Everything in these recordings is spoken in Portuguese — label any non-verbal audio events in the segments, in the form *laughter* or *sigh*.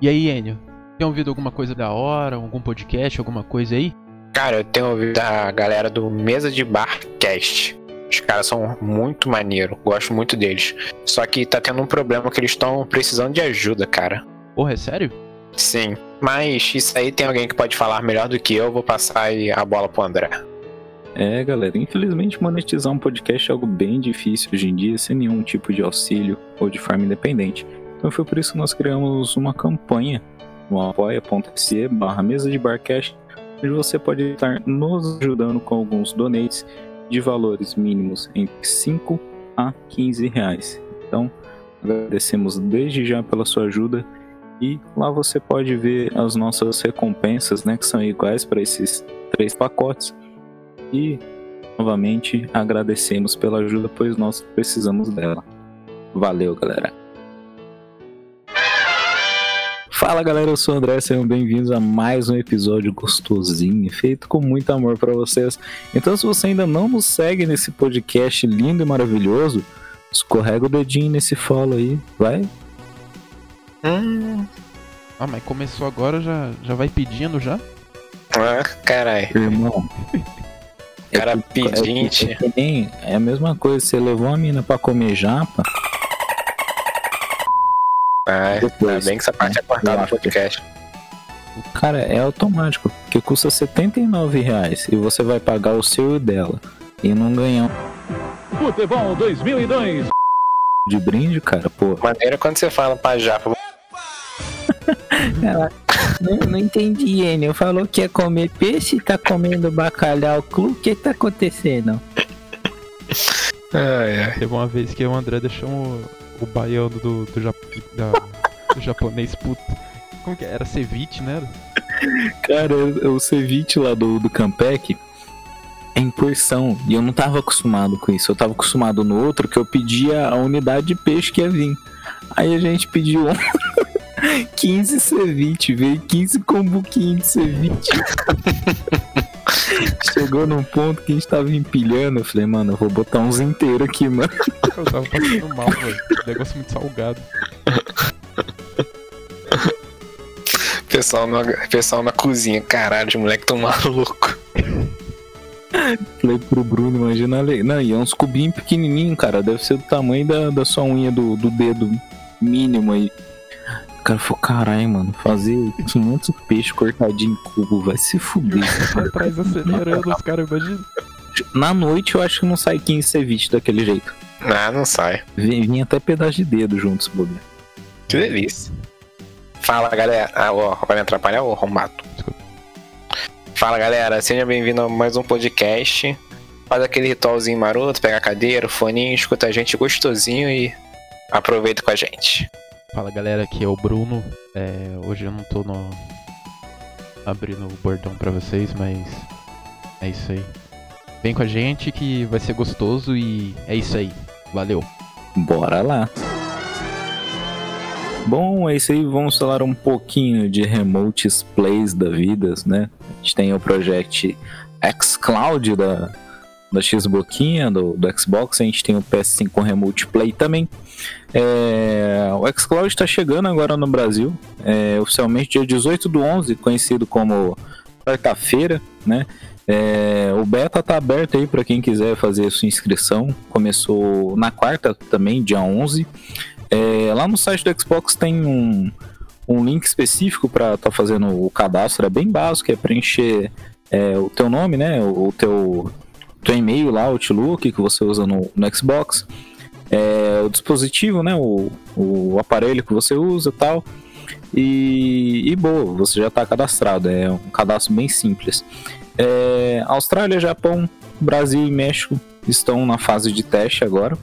E aí, Enio? Tem ouvido alguma coisa da hora, algum podcast, alguma coisa aí? Cara, eu tenho ouvido a galera do Mesa de Bar Cast. Os caras são muito maneiro, gosto muito deles. Só que tá tendo um problema que eles estão precisando de ajuda, cara. Porra, é sério? Sim, mas isso aí tem alguém que pode falar melhor do que eu, vou passar aí a bola pro André. É, galera, infelizmente monetizar um podcast é algo bem difícil hoje em dia, sem nenhum tipo de auxílio ou de forma independente. Então foi por isso que nós criamos uma campanha no apoia.se barra mesa de barcast, onde você pode estar nos ajudando com alguns donates de valores mínimos entre 5 a 15 reais. Então, agradecemos desde já pela sua ajuda e lá você pode ver as nossas recompensas, né, que são iguais para esses três pacotes e novamente agradecemos pela ajuda, pois nós precisamos dela. Valeu, galera. Fala galera, eu sou o André, sejam bem-vindos a mais um episódio gostosinho, feito com muito amor para vocês. Então, se você ainda não nos segue nesse podcast lindo e maravilhoso, escorrega o dedinho nesse follow aí, vai. Hum. Ah, mas começou agora, já, já vai pedindo já? Ah, caralho. Irmão, Cara É pedinte. que nem- é a mesma coisa, você levou a mina pra comer japa, Ah, ainda Depois. bem que essa parte é cortada no podcast. cara, é automático, que custa 79 reais e você vai pagar o seu e o dela e não ganhar Futebol 2002. de brinde, cara, pô. Maneira quando você fala pra Japa. *laughs* Não, não entendi, Enio. Falou que ia comer peixe e tá comendo bacalhau cru. O que tá acontecendo? *laughs* Ai, ai. Teve uma vez que o André deixou o, baiano do, do, jap- da- do japonês puto. Como que é? Era ceviche, né? Cara, o ceviche lá do, do Campec é em porção. E eu não tava acostumado com isso. Eu tava acostumado no outro que eu pedia a unidade de peixe que ia vir. Aí a gente pediu *laughs* 15 ceviche, veio 15 combuquinhos de ceviche. *laughs* Chegou num ponto que a gente tava empilhando. Eu falei, mano, eu vou botar uns inteiros aqui, mano. Eu tava passando mal, velho. Negócio muito salgado. Pessoal na, pessoal na cozinha, caralho, os moleques tão maluco. Falei pro Bruno, imagina ali. Não, e é uns cubinhos pequenininhos, cara. Deve ser do tamanho da, da sua unha do, do dedo mínimo aí. O cara falou, caralho, mano, fazer 500 peixes cortadinho em cubo, vai se fuder. *laughs* Atrás acelerando os caras, imagina. Na noite eu acho que não sai 15 ceviche daquele jeito. Ah, não sai. Vem- Vinha até pedaço de dedo juntos, bobeira. Que delícia. Fala galera. Ah, ó, vai me atrapalhar, arrombado. Desculpa. Fala galera, seja bem-vindo a mais um podcast. Faz aquele ritualzinho maroto, pega a cadeira, o foninho, escuta a gente gostosinho e aproveita com a gente. Fala galera, aqui é o Bruno. É, hoje eu não tô no... abrindo o bordão pra vocês, mas é isso aí. Vem com a gente que vai ser gostoso e é isso aí. Valeu. Bora lá. Bom, é isso aí. Vamos falar um pouquinho de remotes plays da vida, né? A gente tem o projeto xCloud da, da Xboxinha, do, do Xbox. A gente tem o PS5 Remote Play também. É, o xCloud está chegando agora no Brasil. É, oficialmente dia 18 do 11, conhecido como quarta-feira, né? É, o beta tá aberto aí para quem quiser fazer sua inscrição. Começou na quarta também, dia 11. É, lá no site do Xbox tem um, um link específico para estar tá fazendo o cadastro, é bem básico, é preencher é, o teu nome, né, o, o teu, teu e-mail lá, Outlook que você usa no, no Xbox, é, o dispositivo, né, o, o aparelho que você usa tal, e, e boa, você já está cadastrado, é um cadastro bem simples. É, Austrália, Japão, Brasil e México estão na fase de teste agora.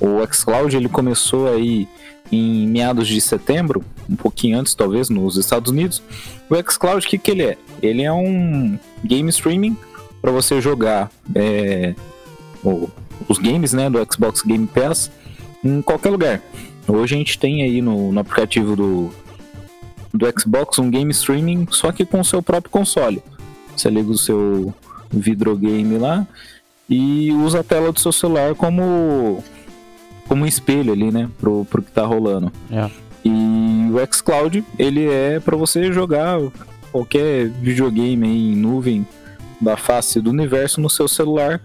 O xCloud ele começou aí em meados de setembro, um pouquinho antes talvez, nos Estados Unidos. O xCloud, o que, que ele é? Ele é um game streaming para você jogar é, o- os games né, do Xbox Game Pass em qualquer lugar. Hoje a gente tem aí no, no aplicativo do, do Xbox um game streaming, só que com o seu próprio console. Você liga o seu videogame lá e usa a tela do seu celular como como um espelho ali, né, pro, pro que tá rolando. É. E o xCloud, ele é para você jogar qualquer videogame em nuvem da face do universo no seu celular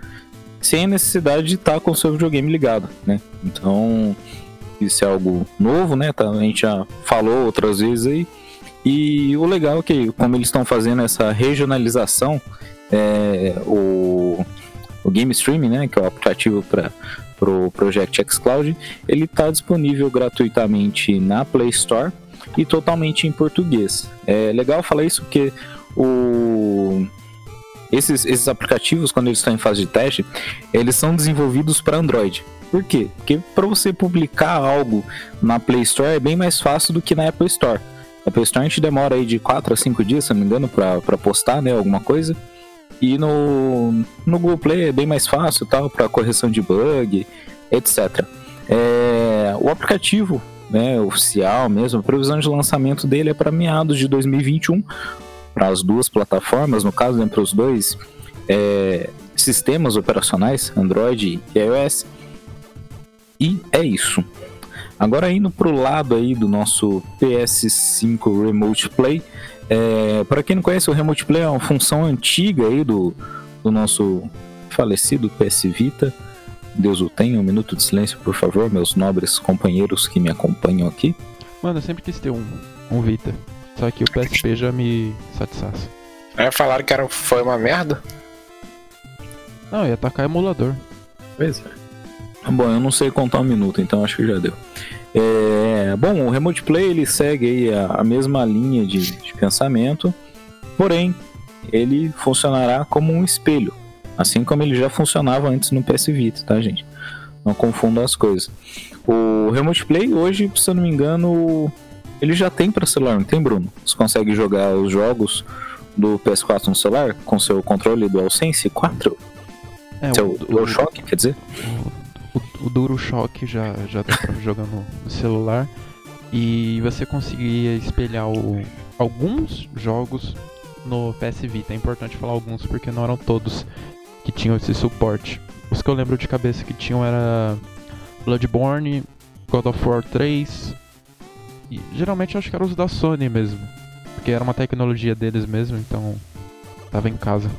sem a necessidade de estar com o seu videogame ligado, né? Então, isso é algo novo, né? Tá, a gente já falou outras vezes aí. E o legal é que, como eles estão fazendo essa regionalização, é, o, o Game Streaming, né, que é o aplicativo para pro Project xCloud, ele está disponível gratuitamente na Play Store e totalmente em português. É legal falar isso porque o esses, esses aplicativos, quando eles estão em fase de teste, eles são desenvolvidos para Android. Por quê? Porque para você publicar algo na Play Store é bem mais fácil do que na Apple Store. Na Apple Store a gente demora aí de 4 a 5 dias, se não me engano, para postar né, alguma coisa. E no, no Google Play é bem mais fácil tal, para correção de bug, etc. É, o aplicativo né, oficial mesmo, a previsão de lançamento dele é para meados de 2021, para as duas plataformas, no caso, entre os dois é, sistemas operacionais, Android e iOS. E é isso. Agora indo para o lado aí do nosso PS5 Remote Play, é, para quem não conhece, o Remote Play é uma função antiga aí do, do nosso falecido PS Vita. Deus o tenha, um minuto de silêncio, por favor, meus nobres companheiros que me acompanham aqui. Mano, eu sempre quis ter um, um Vita. Só que o PSP já me satisfaz. Aí falaram que era, foi uma merda? Não, ia atacar emulador. Pois é. Bom, eu não sei contar um minuto, então acho que já deu. É, bom, o Remote Play ele segue aí a, a mesma linha de, de pensamento, porém ele funcionará como um espelho, assim como ele já funcionava antes no PS Vita, tá, gente? Não confunda as coisas. O Remote Play hoje, se eu não me engano, ele já tem para celular, não tem, Bruno? Você consegue jogar os jogos do PS4 no celular com seu controle DualSense 4? É, seu o, DualShock, quer dizer? O, o, o DuroShock já, já dá pra jogar no, no celular. E você conseguia espelhar o, alguns jogos no PS Vita. É importante falar alguns porque não eram todos que tinham esse suporte. Os que eu lembro de cabeça que tinham era Bloodborne, God of War 3, e geralmente eu acho que eram os da Sony mesmo. Porque era uma tecnologia deles mesmo, então tava em casa.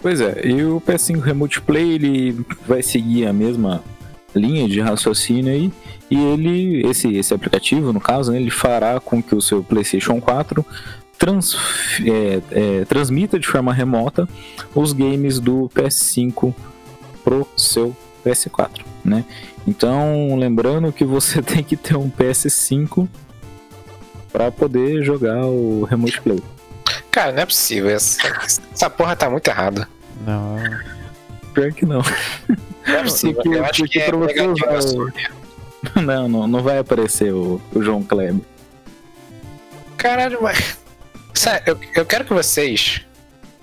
Pois é, e o PS5 Remote Play ele vai seguir a mesma linha de raciocínio aí, e ele, esse, esse aplicativo, no caso, né, ele fará com que o seu PlayStation 4 trans, é, é, transmita de forma remota os games do PS5 pro seu PS4, né? Então, lembrando que você *laughs* tem que ter um PS5 para poder jogar o Remote Play. Cara, não é possível. Essa, essa porra tá muito errada. Não. Pior que não. Não é possível. Porque- eu acho que é vai-. *laughs* Não, não, não vai aparecer o, o João Kleber. Caralho, mas. Sério, eu, eu quero que vocês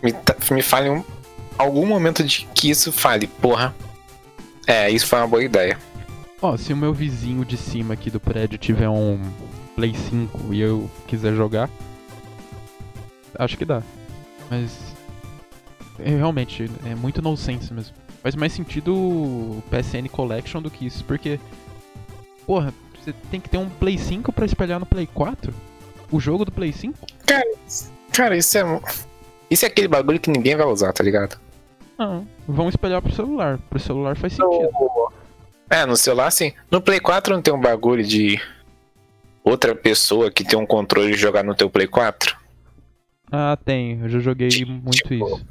me, me falem um- algum momento de que isso fale, porra. É, isso foi uma boa ideia. Ó, se o meu vizinho de cima aqui do prédio tiver um Play 5 e eu quiser jogar, acho que dá. Mas é, realmente é muito nonsense mesmo. Faz mais sentido o PSN Collection do que isso, porque porra, você tem que ter um Play 5 pra espelhar no Play 4? O jogo do Play 5? Cara, isso é. Isso é aquele bagulho que ninguém vai usar, tá ligado? Não, vão espelhar pro celular. Pro celular faz sentido. É, no celular sim. No Play 4 não tem um bagulho de outra pessoa que tem um controle jogar no teu Play 4? Ah, tem. Eu já joguei muito Tipo, isso.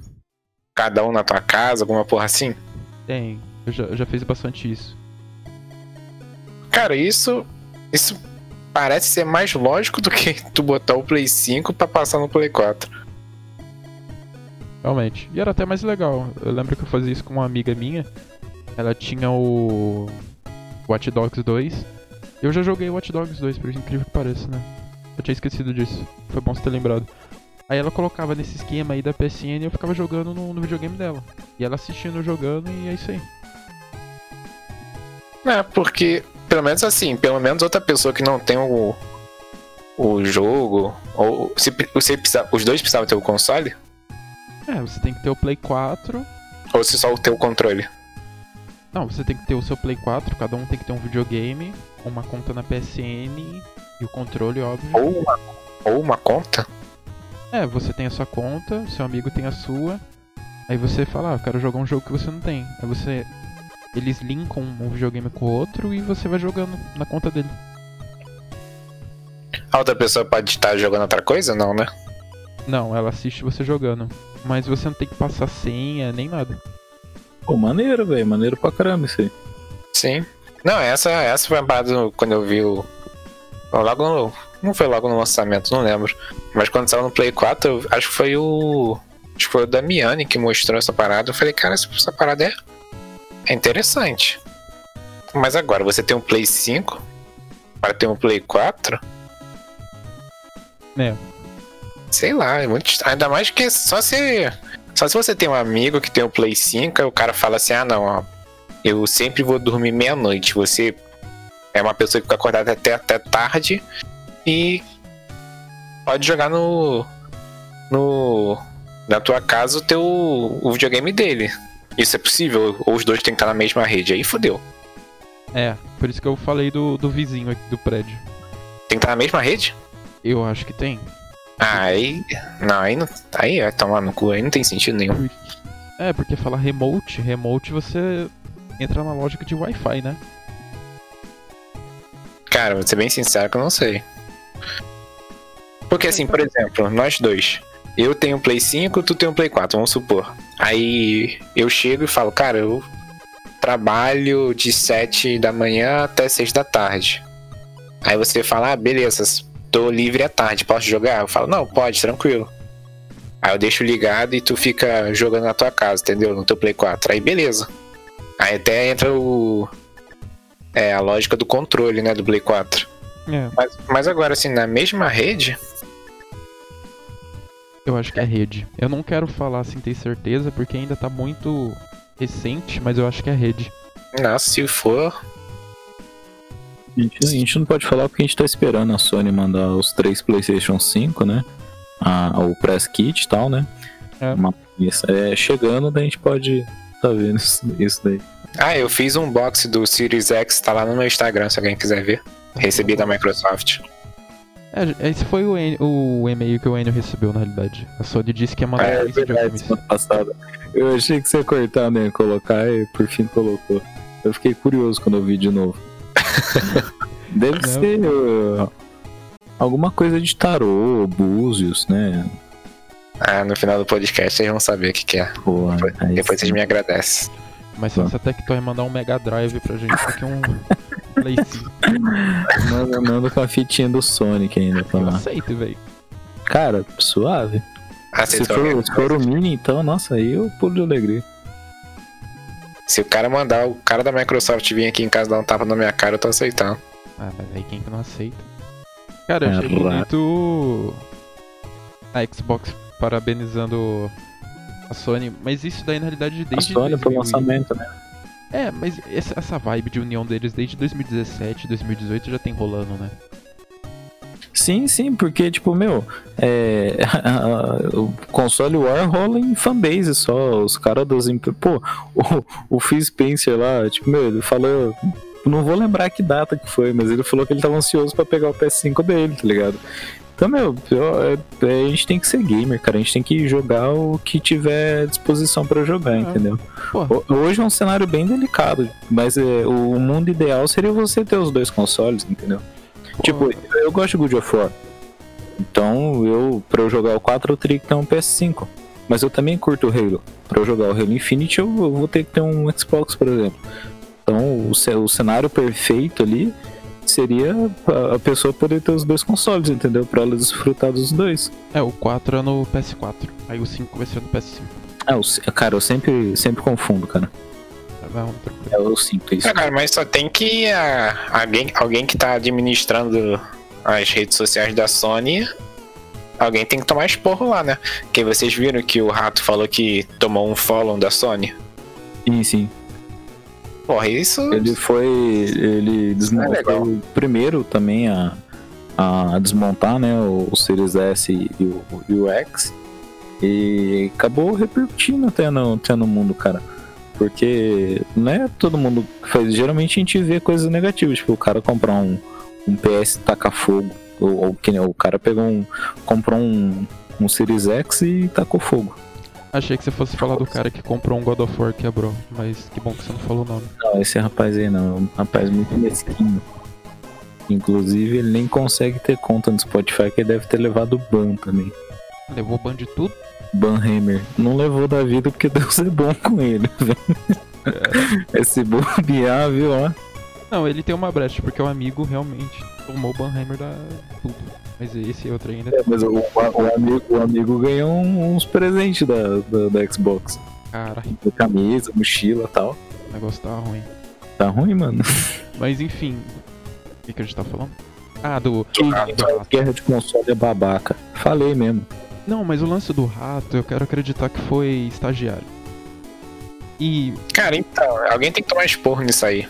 Cada um na tua casa, alguma porra assim? Tem. Eu já, eu já fiz bastante isso. Cara, isso. Isso parece ser mais lógico do que tu botar o Play 5 pra passar no Play 4. Realmente. E era até mais legal. Eu lembro que eu fazia isso com uma amiga minha. Ela tinha o Watch Dogs 2. Eu já joguei Watch Dogs 2, por incrível que pareça, né? Eu tinha esquecido disso. Foi bom você ter lembrado. Aí ela colocava nesse esquema aí da PSN e eu ficava jogando no, no videogame dela. E ela assistindo jogando e é isso aí. É, porque, pelo menos assim, pelo menos outra pessoa que não tem o, o jogo, ou se precisa, os dois precisavam ter o console, É, você tem que ter o Play 4. ou se só ter o controle. Não, você tem que ter o seu Play 4, cada um tem que ter um videogame uma conta na PSN e o controle, óbvio. Ou uma, ou uma conta? É, você tem a sua conta, seu amigo tem a sua. Aí você fala, ah, eu quero jogar um jogo que você não tem. Aí você. Eles linkam um videogame com o outro e você vai jogando na conta dele. A outra pessoa pode estar jogando outra coisa? Não, né? Não, ela assiste você jogando. Mas você não tem que passar senha nem nada. Pô, maneiro, velho. Maneiro pra caramba isso aí. Sim. Não, essa, essa foi uma parada no- quando eu vi o. Logo no. Não foi logo no lançamento, não lembro. Mas quando saiu no Play 4, eu acho que foi o. Acho que foi o Damiani que mostrou essa parada. Eu falei, cara, essa, essa parada é, é interessante. Mas agora, você tem um Play 5 para ter um Play 4, É, sei lá, é muito estranho. Ainda mais que só se. Só se você tem um amigo que tem um Play 5, aí o cara fala assim, ah não, ó, eu sempre vou dormir meia-noite. Você é uma pessoa que fica acordada até, até tarde e pode jogar no. no. na tua casa o teu. o videogame dele. Isso é possível? Ou os dois têm que estar na mesma rede? Aí fodeu. é. Por isso que eu falei do, do vizinho aqui do prédio. Tem que estar na mesma rede? Eu acho que tem. Aí. Não, aí não. Aí vai tomar no cu, aí não tem sentido nenhum. É, porque falar remote, remote você entra na lógica de Wi-Fi, né? Cara, vou ser bem sincero que eu não sei. Porque assim, por exemplo, nós dois. Eu tenho um Play 5, tu tem um Play 4, vamos supor. Aí eu chego e falo, cara, eu trabalho de 7 da manhã até 6 da tarde. Aí você fala, ah, beleza, tô livre à tarde, posso jogar? Eu falo, não, pode, tranquilo. Aí eu deixo ligado e tu fica jogando na tua casa, entendeu? No teu Play 4. Aí beleza. Aí até entra o. É, a lógica do controle, né, do Play 4. É, Mas, mas agora, assim, na mesma rede, eu acho que é rede. Eu não quero falar sem ter certeza, porque ainda tá muito recente, mas eu acho que é rede. nossa, se for. A gente, a gente não pode falar porque a gente tá esperando a Sony mandar os três PlayStation 5, né? A, o Press Kit e tal, né? É. Uma- isso, é, chegando, daí a gente pode tá vendo isso, isso daí. Ah, eu fiz um unboxing do Series X, tá lá no meu Instagram, se alguém quiser ver. Recebi da Microsoft. É, esse foi o, e- o e-mail que o Enio recebeu, na realidade. A Sony disse que ia mandar É, três verdade, semana passada. Eu achei que você ia cortar, né? Colocar e por fim colocou. Eu fiquei curioso quando eu vi de novo. *laughs* Deve Não. ser uh, alguma coisa de tarô, búzios, né? Ah, no final do podcast vocês vão saber o que, que é. Pô, Depois, depois vocês me agradecem. Mas se essa Tectoy mandar um Mega Drive pra gente, isso aqui é um *laughs* Play 5. manda, manda com a fitinha do Sonic ainda pra Eu lá. aceito, velho. Cara, suave. Ah, Se for, se for o mini, então, nossa, aí eu pulo de alegria. Se o cara mandar o cara da Microsoft vir aqui em casa dar um tapa na minha cara, eu tô aceitando. Ah, mas aí quem que não aceita? Cara, eu É, achei bonito a Xbox parabenizando a Sony, mas isso daí na realidade A desde Sony pro 2000 lançamento, né? É, mas essa, essa vibe de união deles desde 2017, 2018 já tem rolando, né? Sim, sim, porque, tipo, meu, é, *laughs* o console War rola em fanbase só, os caras empresas. Pô, o, o Phil Spencer lá, tipo, meu, ele falou. Não vou lembrar que data que foi, mas ele falou que ele tava ansioso pra pegar o PS5 dele, tá ligado? Então, meu, eu- é- é, a gente tem que ser gamer, cara. A gente tem que jogar o que tiver disposição pra jogar, É. entendeu? Hoje é um cenário bem delicado, mas é, o mundo ideal seria você ter os dois consoles, entendeu? Tipo, eu gosto de God of War. Então, eu, pra eu jogar o 4, eu teria que ter um PS5. Mas eu também curto o Halo. Pra eu jogar o Halo Infinite, eu, eu vou ter que ter um Xbox, por exemplo. Então, o, o cenário perfeito ali seria a, a pessoa poder ter os dois consoles, entendeu? Pra ela desfrutar dos dois. é, o 4 é no PS4, aí o 5 vai ser no PS5. Ah, o cara, eu sempre, sempre confundo, cara. É, isso. Ah, cara, mas só tem que ah, alguém, alguém que tá administrando as redes sociais da Sony. Alguém tem que tomar esporro lá, né? Porque vocês viram que o Rato falou que tomou um follow da Sony. Sim, sim. Porra, isso. Ele foi. Ele desmontou legal. o primeiro também a, a desmontar, né? O, o Series S e o, e o X. E acabou repercutindo até no, até no mundo, cara. Porque não é todo mundo que faz. Geralmente a gente vê coisas negativas, tipo o cara comprar um, um PS tacar fogo. Ou, ou que nem o cara pegou um. comprou um, um Series X e tacou fogo. Achei que você fosse falar do cara que comprou um God of War e quebrou, mas que bom que você não falou o nome. Não, esse rapaz aí não, é um rapaz muito mesquinho. Inclusive ele nem consegue ter conta no Spotify, que ele deve ter levado ban também. Levou ban de tudo? Banhammer. Não levou da vida porque *laughs* Deus é bom com ele, velho. Esse bobear, viu, ó. Não, ele tem uma brecha, porque o amigo realmente tomou o Banhammer da tudo. Mas esse outro ainda. É, mas o, o amigo, o amigo ganhou uns presentes da, da, da Xbox. Caralho, Camisa, mochila e tal. o negócio tá ruim. Tá ruim, mano. Mas enfim. O que, que a gente tá falando? Ah, do. Guerra de console é babaca. Falei mesmo. Não, mas o lance do rato, eu quero acreditar que foi estagiário. E Cara, então, alguém tem que tomar esporro nisso aí.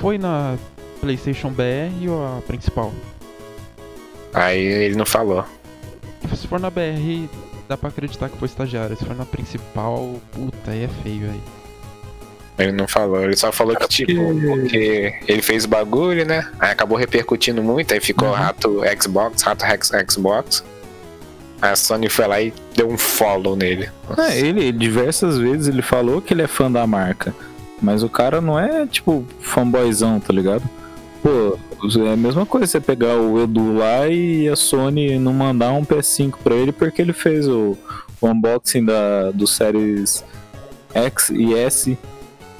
foi na PlayStation BR ou a principal? Aí ele não falou. Se for na BR, dá pra acreditar que foi estagiário. Se for na principal, puta, aí é feio, aí. Ele não falou. Ele só falou que, tipo, porque ele fez o bagulho, né? Aí acabou repercutindo muito, aí ficou Uhum. rato Xbox, rato Xbox. A Sony foi lá e deu um follow nele. É, ele diversas vezes ele falou que ele é fã da marca. Mas o cara não é, tipo, fanboyzão, tá ligado? Pô, é a mesma coisa você pegar o Edu lá e a Sony não mandar um PS5 pra ele porque ele fez o, o unboxing da, do Series X e S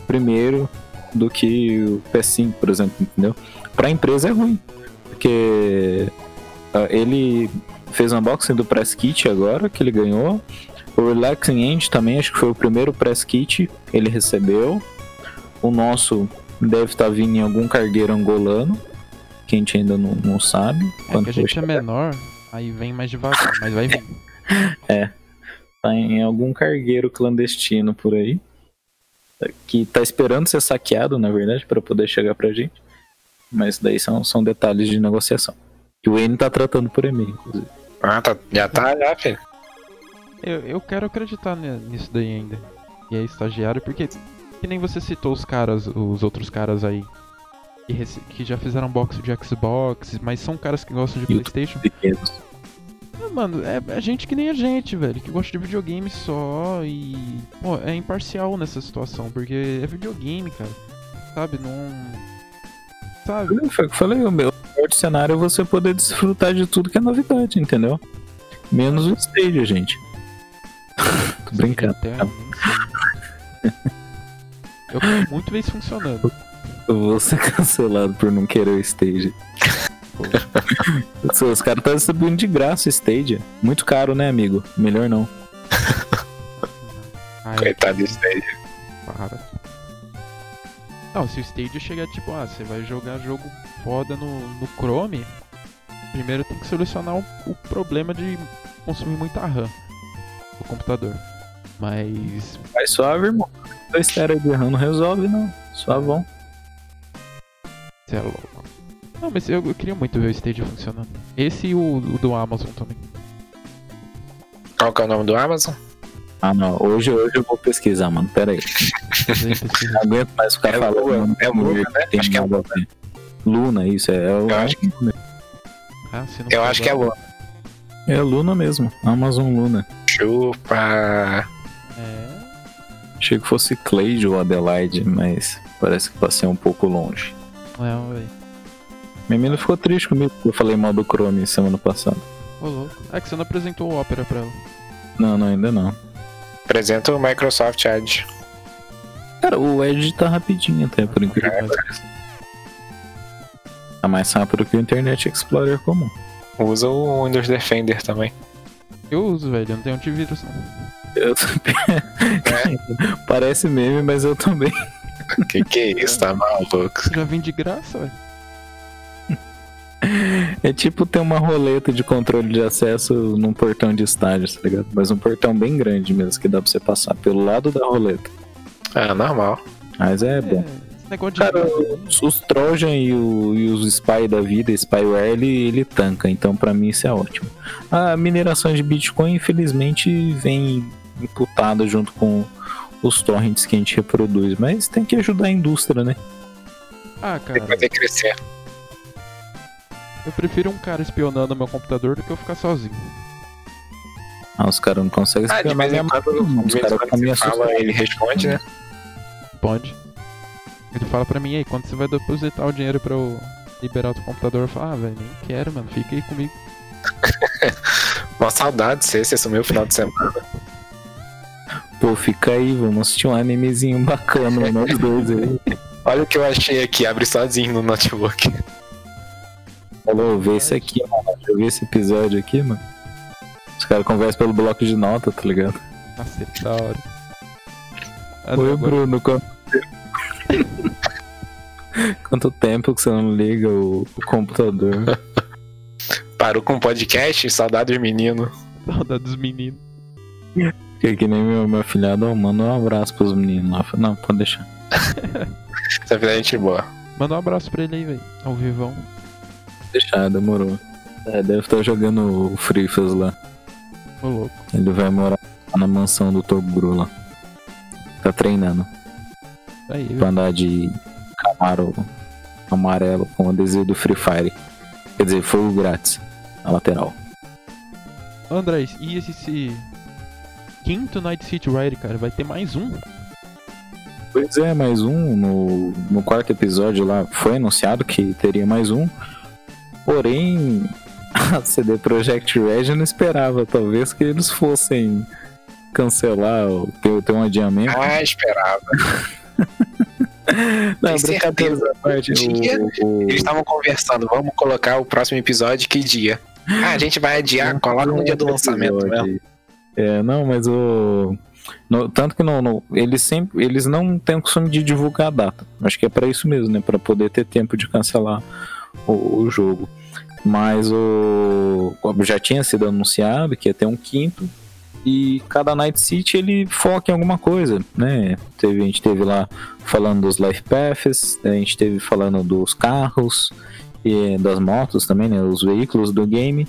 primeiro do que o PS5, por exemplo, entendeu? Pra empresa é ruim. Porque ah, ele fez unboxing do Press Kit agora, que ele ganhou. O Relaxing End também, acho que foi o primeiro press kit, ele recebeu. O nosso deve estar vindo em algum cargueiro angolano, que a gente ainda não, não sabe. É quando que a gente é chegar. menor, aí vem mais devagar, mas vai vir. *laughs* Tá em algum cargueiro clandestino por aí. Que tá esperando ser saqueado, na verdade, para poder chegar pra gente. Mas daí são, são detalhes de negociação. Que o N tá tratando por e-mail, inclusive. Ah, tá, já tá, já, filho. Eu, eu quero acreditar nisso daí ainda. E é estagiário, porque que nem você citou os caras, os outros caras aí. Que, que já fizeram box de Xbox, mas são caras que gostam de YouTube. Playstation. Pequenos. Ah, Mano, é, é gente que nem a gente, velho, que gosta de videogame só e. Pô, é imparcial nessa situação, porque é videogame, cara. Sabe, não. Sabe? Foi o que eu falei, o meu melhor cenário é você poder desfrutar de tudo que é novidade, entendeu? Menos o Stadia, gente. Tô *laughs* brincando. Eu quero muito ver isso funcionando. Eu vou ser *laughs* cancelado por não querer o Stadia. *laughs* Os- Os caras estão distribuindo de graça o Stadia. Muito caro, né, amigo? Melhor não. Ai, Coitado disso aí. para. Não, se o Stadia chegar tipo, ah, você vai jogar jogo foda no, no Chrome, primeiro tem que solucionar o, o problema de consumir muita RAM do computador. Mas Vai suave, irmão. Dois teras de RAM não resolve, não. Suavão. você é louco. Não, mas eu, eu queria muito ver o Stadia funcionando. Esse e o, o do Amazon também. Qual que é o nome do Amazon? Ah, não. Hoje, hoje eu vou pesquisar, mano. Pera aí. *laughs* Não aguento mais ficar É falando. Mano. é Luna, né? Tem Acho que é nada a ver. Luna, isso. É, o- Eu acho que, Ah, eu acho que é Luna. é Luna mesmo. Amazon Luna. Chupa. É. Achei que fosse Cleide ou Adelaide, mas parece que passei um pouco longe. Não, velho. Minha menina ficou triste comigo porque eu falei mal do Chrome semana passada. Ô louco. É que você não apresentou o Opera pra ela. Não, não, ainda não. Apresenta o Microsoft Edge. Cara, o Edge tá rapidinho até, por incrível que pareça. Tá mais rápido que o Internet Explorer comum. Usa o Windows Defender também. Eu uso, velho. Eu não tenho antivírus. Eu... *laughs* Parece meme, mas eu também. Que que é isso? Tá maluco? Já vem de graça, velho. *laughs* É tipo ter uma roleta de controle de acesso num portão de estágio, tá ligado? Mas um portão bem grande mesmo, que dá pra você passar pelo lado da roleta. Ah, normal. Mas é bom. negócio de. Cara, os, os Trojan e, o- e os Spy da vida, Spyware, ele, ele tanca, então pra mim isso é ótimo. A mineração de Bitcoin, infelizmente, vem imputada junto com os torrents que a gente reproduz. Mas tem que ajudar a indústria, né? Ah, Tem que cara, fazer crescer. Eu prefiro um cara espionando meu computador do que eu ficar sozinho. Ah, os caras não conseguem Ah, de espionar vez em minha quando, mão, de Os vez em caras quando ficam me você fala, ele responde, né? Pode. Ele fala pra mim, aí, quando você vai depositar o dinheiro pra eu liberar o teu computador, eu falo, ah, velho, nem quero, mano, fica aí comigo. *laughs* Uma saudade de você, você sumiu o final de semana. Pô, fica aí, vamos assistir um animezinho bacana, *laughs* nós dois aí. Olha o que eu achei aqui, abre sozinho no notebook. Falou, vê esse aqui, mano. Eu vi esse episódio aqui, mano. Os caras conversam pelo bloco de nota, tá ligado? Nossa, que da hora. Ah, Oi, agora- Bruno, quanto tempo... *laughs* quanto tempo que você não liga o, o computador? *laughs* Parou com o podcast, saudade dos meninos. Saudade dos meninos. Que, que nem meu, meu filhado, ó, manda um abraço pros meninos lá. Não, pode deixar. *laughs* Essa vida é gente boa. Manda um abraço pra ele aí, velho. Ao vivão. Deixar, demorou. É, deve estar jogando o Frifas lá. Ô, louco. Ele vai morar na mansão do Toguro lá. Tá treinando Aí, pra velho. andar de Camaro amarelo com adesivo do Free Fire. Quer dizer, fogo grátis na lateral. Andrés, e esse, esse quinto Night City Ride, cara? Vai ter mais um? Pois é, mais um. No, no quarto episódio lá foi anunciado que teria mais um. Porém, *laughs* a CD Projekt Red não esperava. Talvez que eles fossem cancelar ou ter, ter um adiamento. Ah, esperava. *laughs* não, tem brincadeira certeza. parte. Dia, o- o- Eles estavam conversando, vamos colocar o próximo episódio que dia? Ah, a gente vai adiar, coloca no dia do lançamento né? mesmo. É, não, mas o. no- tanto que não, não- eles sempre. Eles não têm o costume de divulgar a data. Acho que é pra isso mesmo, né? Pra poder ter tempo de cancelar o, o jogo. Mas o. Já tinha sido anunciado que ia ter um quinto. E cada Night City ele foca em alguma coisa, né? Teve, a gente teve lá falando dos Life Paths, a gente teve falando dos carros e das motos também, né? Os veículos do game.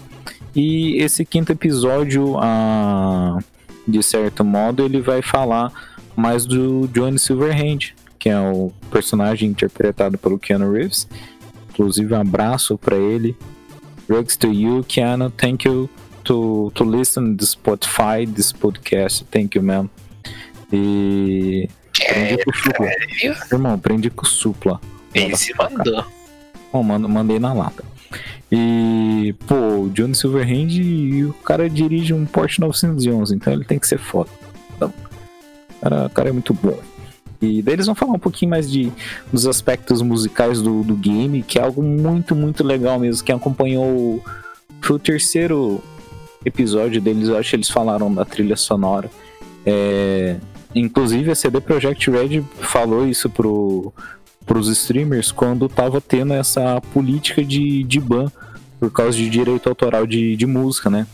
E esse quinto episódio, ah, de certo modo, ele vai falar mais do Johnny Silverhand, que é o personagem interpretado pelo Keanu Reeves. Inclusive, um abraço para ele. Rugs to you, Keanu. Thank you to, to listen to Spotify, this podcast. Thank you, man. E. Aprendi com o Supla. Irmão, aprendi com o Supla. Ele se mandou. Bom, mando- mandei na lata. E, pô, o Johnny Silverhand, e o cara dirige um Porsche 911, então ele tem que ser foda. Então, o, cara, o cara é muito bom. E daí eles vão falar um pouquinho mais de, dos aspectos musicais do, do game, que é algo muito, muito legal mesmo. Quem acompanhou o, foi o terceiro episódio deles, eu acho que eles falaram da trilha sonora. É, inclusive a CD Projekt Red falou isso pro, pros streamers quando tava tendo essa política de, de ban por causa de direito autoral de, de música, né?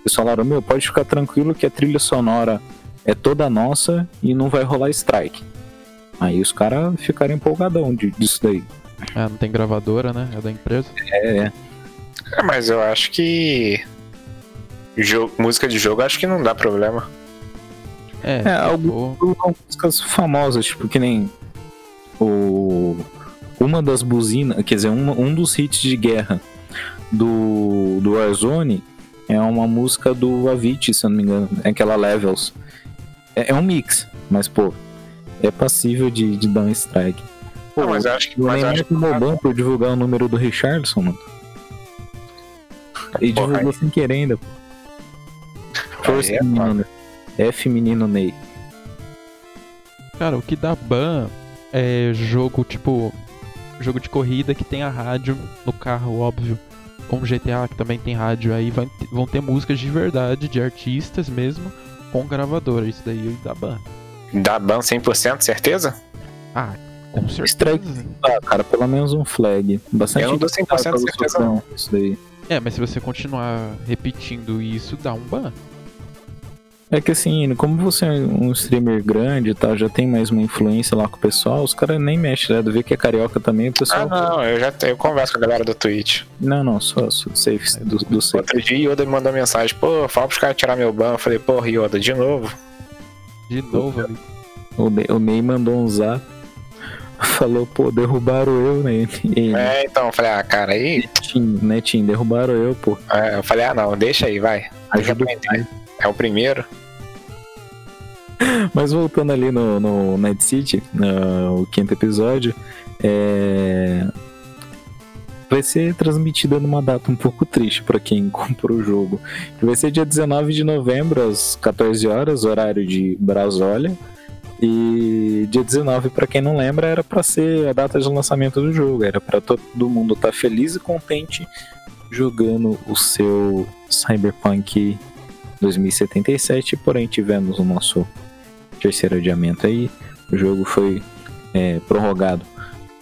Eles falaram, meu, pode ficar tranquilo que a trilha sonora é toda nossa e não vai rolar strike. Aí os caras ficaram empolgadão de- disso daí. Ah, não tem gravadora, né? É da empresa. É, é. É, mas eu acho que. Jogo, música de jogo, acho que não dá problema. É, É, for- São músicas famosas, tipo, que nem o. Uma das buzinas, quer dizer, um, um dos hits de guerra do, do Warzone é uma música do Avicii, se eu não me engano, é aquela Levels. É, é um mix, mas pô, é passível de, de dar um strike. Pô, Não, mas eu acho que. o Neymar acho que tomou ban por divulgar o número do Richardson, mano. E divulgou aí- sem querer ainda. pô. Força aí é menino. F menino Ney. Cara, o que dá ban é jogo tipo. Jogo de corrida que tem a rádio no carro, óbvio. Como GTA, que também tem rádio, aí vão ter músicas de verdade, de artistas mesmo, com gravadora. Isso daí dá ban. Dá ban 100%, certeza? Ah, com certeza. Ah, cara, pelo menos um flag. Bastante Eu não dou 100% gente certeza, não. Isso daí. É, mas se você continuar repetindo isso, dá um ban. É que assim, como você é um streamer grande e tal, já tem mais uma influência lá com o pessoal, os caras nem mexem, né? Do ver que é carioca também, o Ah, pessoal. não, eu já eu converso com a galera do Twitch. não, não, só, só safe, do, do safe. Outro dia Yoda me mandou mensagem, pô, fala pros caras tirar meu ban. Eu falei, pô, Yoda, de novo. De novo, amigo. O Ney, o Ney mandou um zap. Falou, pô, derrubaram eu, né? E, É, então, eu falei, ah, cara, aí. Netinho, Netinho, derrubaram eu, pô. é, eu falei, ah, não, deixa aí, vai. Deixa Ajuda. É o primeiro. Mas voltando ali no, no Night City, no, o quinto episódio, é... vai ser transmitida numa data um pouco triste para quem *laughs* comprou o jogo. Vai ser dia 19 de novembro, às 14 horas, horário de Brasólia. E dia 19, para quem não lembra, era para ser a data de lançamento do jogo. Era para todo mundo estar feliz e contente jogando o seu Cyberpunk 2077. Porém, tivemos o nosso terceiro adiamento aí. O jogo foi é, prorrogado.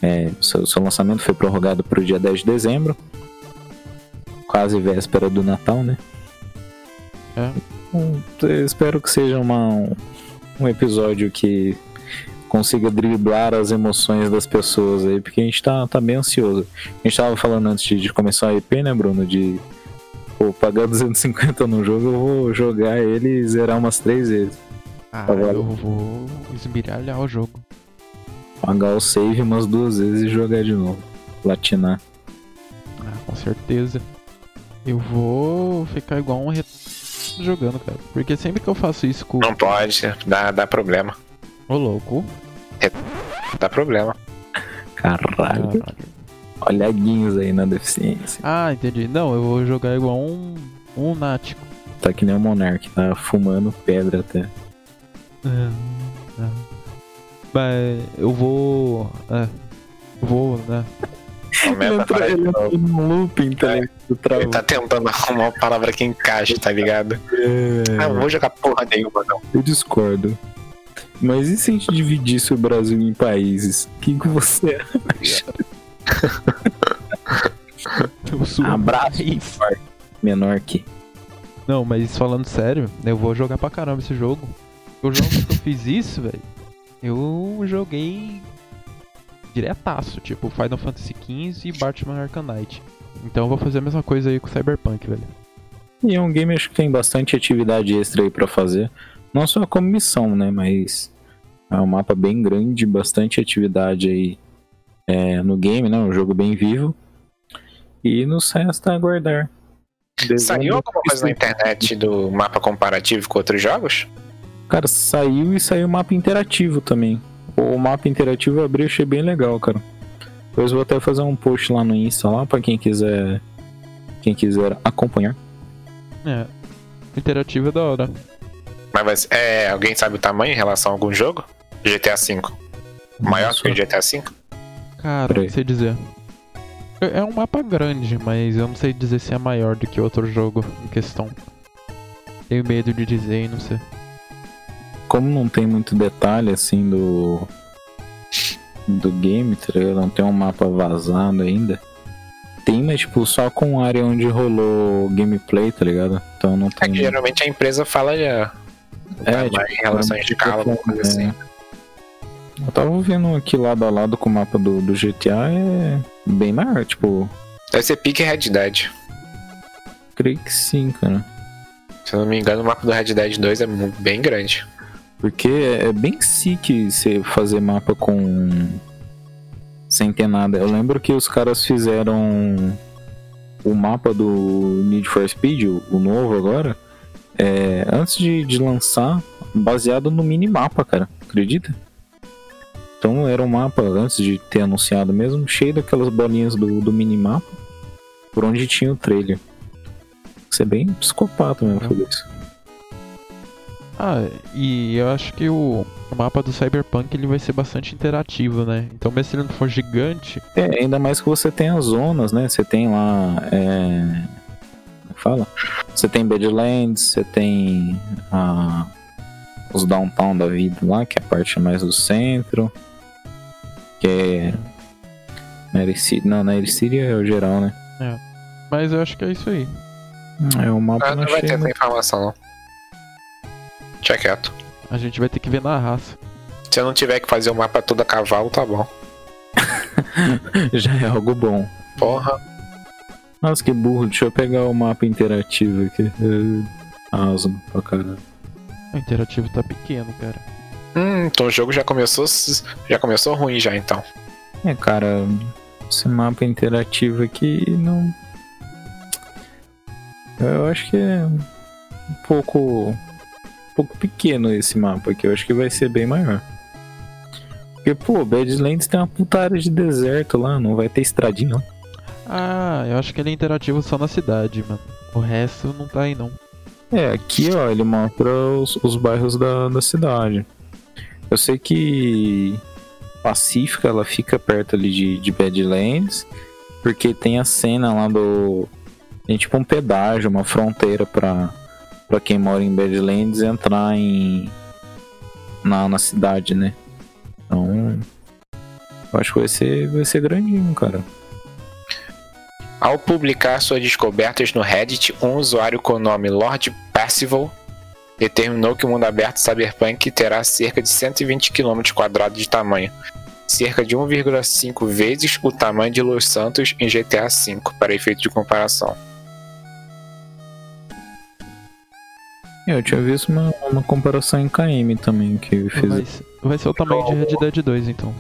É, seu, seu lançamento foi prorrogado para o dia 10 de dezembro. Quase véspera do Natal, né? É. Hum, eu espero que seja uma, um, episódio que consiga driblar as emoções das pessoas aí, porque a gente tá, tá bem ansioso. A gente tava falando antes de, de começar a EP, né, Bruno? De pô, pagar 250 no jogo, eu vou jogar ele e zerar umas três vezes. Ah, Agora- eu vou esmirilhar o jogo. Pagar o save umas duas vezes e jogar de novo. Platinar. Ah, com certeza. Eu vou ficar igual um re... jogando, cara. Porque sempre que eu faço isso com Não pode, dá, dá problema. o louco. Dá problema. Caralho. Caralho. Olha a Guins aí na deficiência. Ah, entendi. Não, eu vou jogar igual um, um nático. Tá que nem o Monark, tá fumando pedra até. Ah, ah. Mas eu vou. É. Vou, né? Começa a falar de novo. num looping, tá ligado? Ele tá tentando arrumar uma palavra que encaixe, tá ligado? Ah, não vou jogar porra nenhuma, não. Eu discordo. Mas e se a gente dividisse o Brasil em países? O que, que você acha? Eu sou Abraço. Menor que. Não, mas falando sério, eu vou jogar pra caramba esse jogo. Os jogos que eu fiz isso, velho, eu joguei diretaço, tipo Final Fantasy XV e Batman Arkham Knight. Então eu vou fazer a mesma coisa aí com Cyberpunk, velho. E é um game acho que tem bastante atividade extra aí pra fazer. Não só como missão, né? Mas é um mapa bem grande, bastante atividade aí é, no game, né? Um jogo bem vivo. E nos resta aguardar. Saiu alguma coisa na internet do mapa comparativo com outros jogos? Cara, saiu e saiu mapa interativo também. O mapa interativo eu abri e achei bem legal, cara. Depois vou até fazer um post lá no Insta lá pra quem quiser. Quem quiser acompanhar. É. Interativo é da hora. Mas vai ser- é, alguém sabe o tamanho em relação a algum jogo? GTA V. Maior Nossa. que o GTA V? Cara, não sei dizer. É é um mapa grande, mas eu não sei dizer se é maior do que outro jogo em questão. Tenho medo de dizer e não sei. Como não tem muito detalhe assim do. Do game, tá ligado? Não tem um mapa vazado ainda. Tem, mas tipo, só com área onde rolou gameplay, tá ligado? Então não É tem. que geralmente a empresa fala já. É, tamanho tipo, em relação a escala, alguma coisa assim. É. Eu tava vendo aqui lado a lado com o mapa do, do GTA, é bem maior, tipo, Deve ser pique Red Dead. creio que sim, cara. Se eu não me engano, o mapa do Red Dead 2 é bem grande. Porque é bem sick você fazer mapa com. sem ter nada. Eu lembro que os caras fizeram o mapa do Need for Speed, o, novo agora, é, antes de, de lançar, baseado no minimapa, cara. Acredita? Então era um mapa, antes de ter anunciado mesmo, cheio daquelas bolinhas do, do minimapa, por onde tinha o trailer. Você é bem psicopata mesmo fazer isso. Ah, e eu acho que o, mapa do Cyberpunk ele vai ser bastante interativo, né? Então mesmo se ele não for gigante, É, ainda mais que você tem as zonas, né? Você tem lá. É... como Fala? Você tem Badlands, você tem a... os downtown da vida lá, que é a parte mais do centro. Que é. Mary City. Não, Mary City é o geral, né? mas eu acho que é isso aí. É o mapa Ah, não não vai ter essa informação, não. Deixa quieto. A gente vai ter que ver na raça. Se eu não tiver que fazer o mapa todo a cavalo, tá bom. *laughs* Já é algo bom. Porra. Nossa, que burro. Deixa eu pegar o mapa interativo aqui. É, Asno pra caralho. O interativo tá pequeno, cara. Hum, então o jogo já começou, já começou ruim já então. É, cara, esse mapa interativo aqui não. Eu acho que é um pouco. Um pouco pequeno esse mapa aqui. Eu acho que vai ser bem maior. Porque, pô, Badlands tem uma puta área de deserto lá, não vai ter estradinha, não. Ah, eu acho que ele é interativo só na cidade, mano. O resto não tá aí, não. É, aqui, ó, ele mostra os, os bairros da, da cidade. Eu sei que Pacífica, ela fica perto ali de, de Badlands, porque tem a cena lá do... Tem tipo um pedágio, uma fronteira pra, pra quem mora em Badlands entrar em... Na, na cidade, né? Então... Acho que vai ser, vai ser grandinho, cara. Ao publicar suas descobertas no Reddit, um usuário com o nome Lord Percival determinou que o mundo aberto Cyberpunk terá cerca de 120 km de tamanho, cerca de 1,5 vezes o tamanho de Los Santos em GTA V, para efeito de comparação. Eu tinha visto uma, uma comparação em KM também que fez. Vai, vai ser o tamanho de Red Dead 2, então.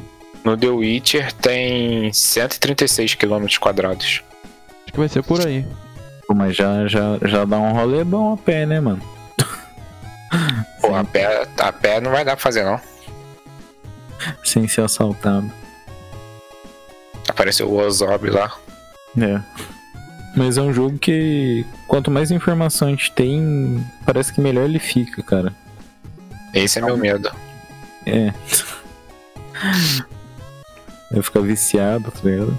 No The Witcher tem 136 km quadrados. Acho que vai ser por aí. Pô, mas já, já, já dá um rolê bom a pé, né, mano? Pô, a pé, a pé não vai dar pra fazer não. Sem ser assaltado. Apareceu o Ozob lá. É. Mas é um jogo que quanto mais informação a gente tem, parece que melhor ele fica, cara. Esse é meu medo. É. Eu ficar viciado, tá ligado?